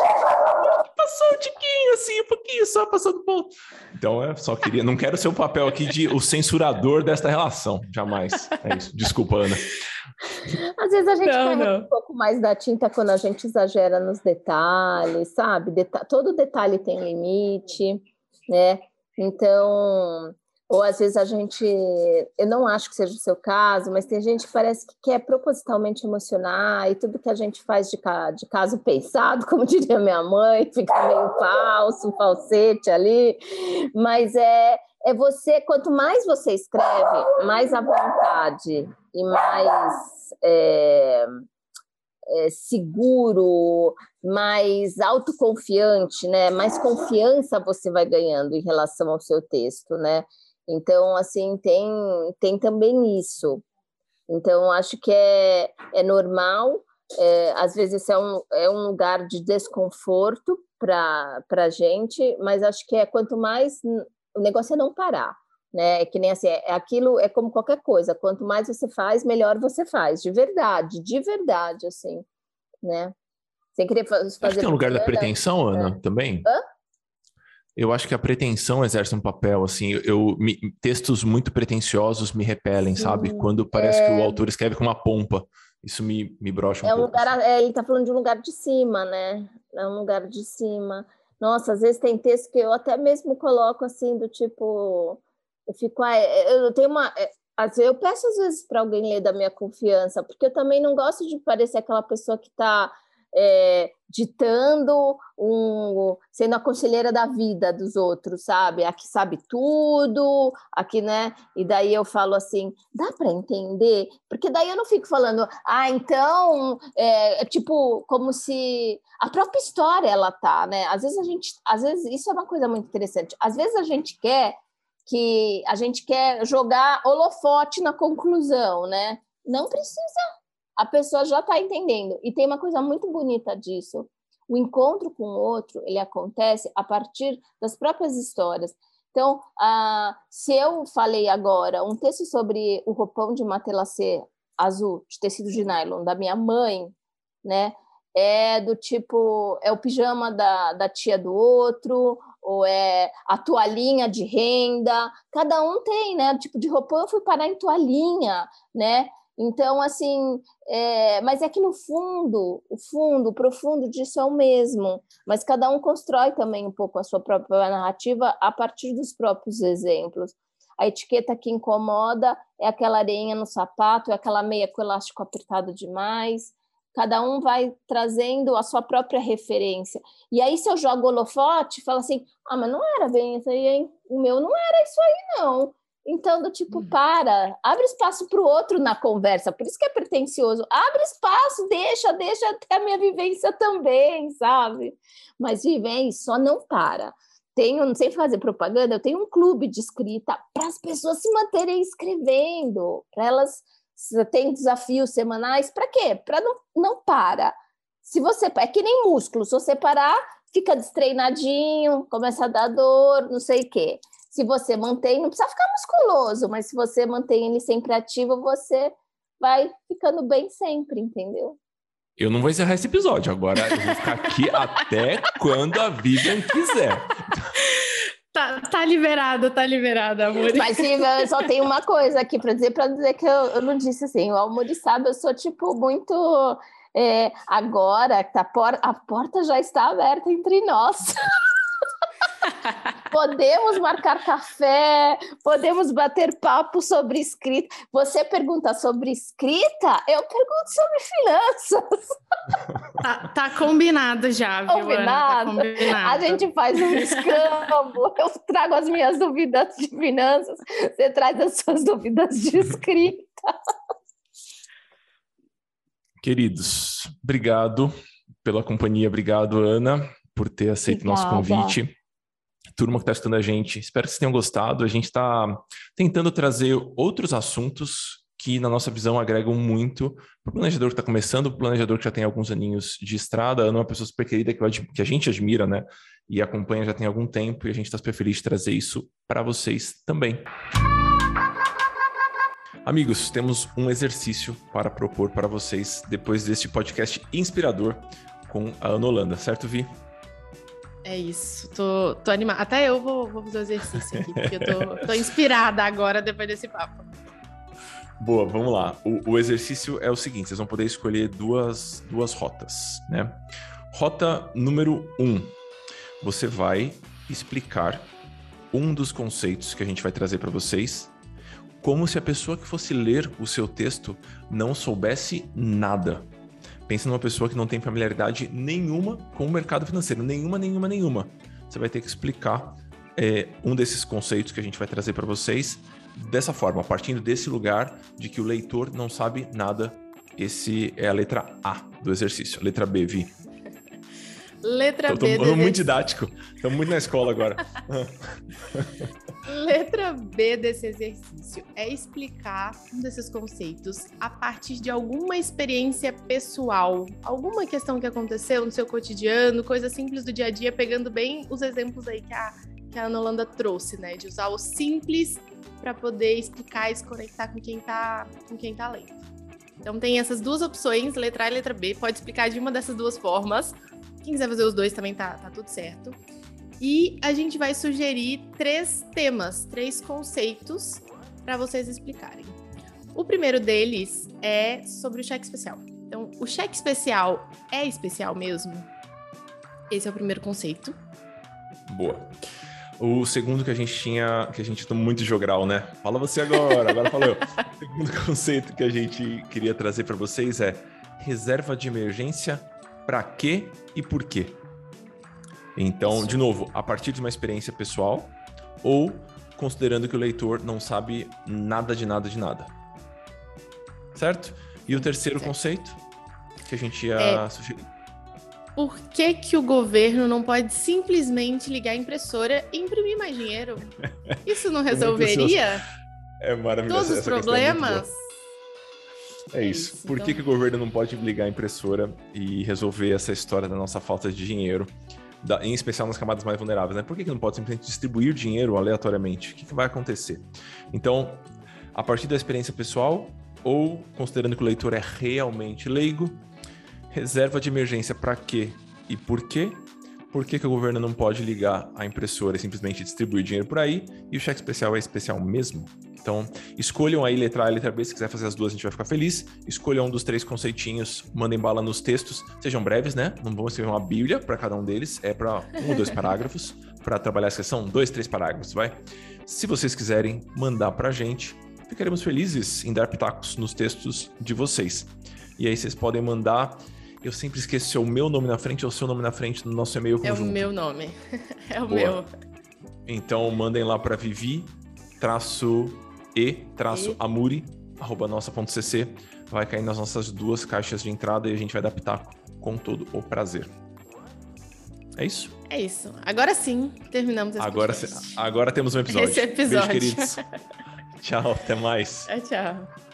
Um pouquinho, só passou do ponto. Então, eu só queria. Não quero ser o papel aqui de o censurador desta relação. Jamais. É isso. Desculpa, Ana. Às vezes a gente não, não. um pouco mais da tinta quando a gente exagera nos detalhes, sabe? Deta todo detalhe tem limite, né? Então, ou às vezes a gente, eu não acho que seja o seu caso, mas tem gente que parece que quer propositalmente emocionar e tudo que a gente faz de, de caso pensado, como diria minha mãe, fica meio falso, falsete ali, mas é, é você, quanto mais você escreve, mais à vontade e mais é, é, seguro, mais autoconfiante, né? Mais confiança você vai ganhando em relação ao seu texto, né? Então, assim, tem, tem também isso. Então, acho que é, é normal, é, às vezes é um, é um lugar de desconforto para a gente, mas acho que é quanto mais o negócio é não parar, né? É que nem assim, é, é, aquilo é como qualquer coisa, quanto mais você faz, melhor você faz, de verdade, de verdade, assim, né? Sem querer fazer. Acho que tem um lugar da pretensão, Ana, é. também. Hã? Eu acho que a pretensão exerce um papel, assim, eu, me, textos muito pretensiosos me repelem, Sim, sabe? Quando parece é... que o é. autor escreve com uma pompa, isso me, me brocha um é um pouco. Lugar, assim. é, ele está falando de um lugar de cima, né? É um lugar de cima. Nossa, às vezes tem texto que eu até mesmo coloco assim, do tipo, eu fico, ah, eu tenho uma, é, eu peço às vezes para alguém ler da minha confiança, porque eu também não gosto de parecer aquela pessoa que está é, ditando, um, sendo a conselheira da vida dos outros, sabe? Aqui sabe tudo, aqui, né? E daí eu falo assim, dá para entender? Porque daí eu não fico falando, ah, então, é, é, tipo, como se a própria história ela tá, né? Às vezes a gente, às vezes isso é uma coisa muito interessante. Às vezes a gente quer que a gente quer jogar holofote na conclusão, né? Não precisa a pessoa já está entendendo. E tem uma coisa muito bonita disso. O encontro com o outro, ele acontece a partir das próprias histórias. Então, ah, se eu falei agora um texto sobre o roupão de matelacê azul, de tecido de nylon, da minha mãe, né? É do tipo, é o pijama da, da tia do outro, ou é a toalhinha de renda, cada um tem, né? Tipo de roupão eu fui parar em toalhinha, né? Então, assim, é, mas é que no fundo, o fundo, o profundo disso é o mesmo, mas cada um constrói também um pouco a sua própria narrativa a partir dos próprios exemplos. A etiqueta que incomoda é aquela areinha no sapato, é aquela meia com elástico apertado demais. Cada um vai trazendo a sua própria referência. E aí, se eu jogo holofote, fala assim: ah, mas não era bem isso aí, hein? O meu não era isso aí, não. Então, do tipo, hum. para, abre espaço para o outro na conversa, por isso que é pretencioso. Abre espaço, deixa, deixa até a minha vivência também, sabe? Mas vivência só não para. Tenho, não sei fazer propaganda, eu tenho um clube de escrita para as pessoas se manterem escrevendo, para elas tem desafios semanais, para quê? Para não, não para. Se você é que nem músculo, se você parar, fica destreinadinho, começa a dar dor, não sei o quê se você mantém, não precisa ficar musculoso, mas se você mantém ele sempre ativo, você vai ficando bem sempre, entendeu? Eu não vou encerrar esse episódio, agora eu vou ficar aqui até quando a Vivian quiser. Tá, tá liberado, tá liberado, amor. Mas eu só tenho uma coisa aqui para dizer, para dizer que eu, eu não disse assim, o Amor sabe, eu sou tipo muito é, agora, tá, a porta já está aberta entre nós. podemos marcar café, podemos bater papo sobre escrita. Você pergunta sobre escrita, eu pergunto sobre finanças. Tá, tá combinado já, viu? Combinado. Tá combinado. A gente faz um escambo, eu trago as minhas dúvidas de finanças, você traz as suas dúvidas de escrita. Queridos, obrigado pela companhia, obrigado, Ana, por ter aceito Obrigada. nosso convite turma que está estudando a gente. Espero que vocês tenham gostado. A gente está tentando trazer outros assuntos que, na nossa visão, agregam muito para o planejador que está começando, para o planejador que já tem alguns aninhos de estrada. Ana é uma pessoa super querida que a gente admira, né? E acompanha já tem algum tempo, e a gente está super feliz de trazer isso para vocês também. Amigos, temos um exercício para propor para vocês depois deste podcast inspirador com a Ana Holanda, certo, Vi? É isso, tô, tô animada. Até eu vou, vou fazer o exercício aqui, porque eu tô, tô inspirada agora depois desse papo. Boa, vamos lá. O, o, exercício é o seguinte: vocês vão poder escolher duas, duas rotas, né? Rota número um: você vai explicar um dos conceitos que a gente vai trazer para vocês, como se a pessoa que fosse ler o seu texto não soubesse nada. Pensa numa pessoa que não tem familiaridade nenhuma com o mercado financeiro, nenhuma, nenhuma, nenhuma. Você vai ter que explicar é, um desses conceitos que a gente vai trazer para vocês dessa forma, partindo desse lugar de que o leitor não sabe nada. Esse é a letra A do exercício. A letra B, Vi. Letra tô, B. Tô, muito didático. Estamos muito na escola agora. Letra B desse exercício é explicar um desses conceitos a partir de alguma experiência pessoal, alguma questão que aconteceu no seu cotidiano, coisa simples do dia a dia, pegando bem os exemplos aí que a, que a Ana Holanda trouxe, né? De usar o simples para poder explicar e se conectar com quem está com quem tá lendo. Então tem essas duas opções, letra A e letra B. Pode explicar de uma dessas duas formas. Quem quiser fazer os dois também tá, tá tudo certo. E a gente vai sugerir três temas, três conceitos para vocês explicarem. O primeiro deles é sobre o cheque especial. Então, o cheque especial é especial mesmo? Esse é o primeiro conceito. Boa. O segundo que a gente tinha, que a gente tomou muito jogral, né? Fala você agora, agora falou. o segundo conceito que a gente queria trazer para vocês é reserva de emergência para quê e por quê. Então, Isso. de novo, a partir de uma experiência pessoal ou considerando que o leitor não sabe nada de nada de nada. Certo? E o terceiro certo. conceito que a gente ia é, sugerir. Por que, que o governo não pode simplesmente ligar a impressora e imprimir mais dinheiro? Isso não resolveria é maravilhoso. todos os é problemas? É, é isso. isso. Por então... que, que o governo não pode ligar a impressora e resolver essa história da nossa falta de dinheiro? Em especial nas camadas mais vulneráveis, né? Por que, que não pode simplesmente distribuir dinheiro aleatoriamente? O que, que vai acontecer? Então, a partir da experiência pessoal, ou considerando que o leitor é realmente leigo, reserva de emergência para quê e por quê? Por que, que o governo não pode ligar a impressora e simplesmente distribuir dinheiro por aí? E o cheque especial é especial mesmo? Então, escolham aí letra A e letra B, se quiser fazer as duas, a gente vai ficar feliz. Escolham um dos três conceitinhos, mandem bala nos textos, sejam breves, né? Não vão escrever uma bíblia para cada um deles, é para um ou dois parágrafos, para trabalhar a sessão, dois, três parágrafos, vai? Se vocês quiserem mandar para a gente, ficaremos felizes em dar pitacos nos textos de vocês. E aí vocês podem mandar. Eu sempre esqueço se é o meu nome na frente ou o seu nome na frente no nosso e-mail conjunto. É o meu nome. É o Boa. meu. Então mandem lá para Vivi traço e-amuri, arroba nossa.cc, vai cair nas nossas duas caixas de entrada e a gente vai pitaco com todo o prazer. É isso? É isso. Agora sim, terminamos esse agora, agora temos um episódio. Esse episódio. Beijo, queridos. tchau, até mais. Tchau, tchau.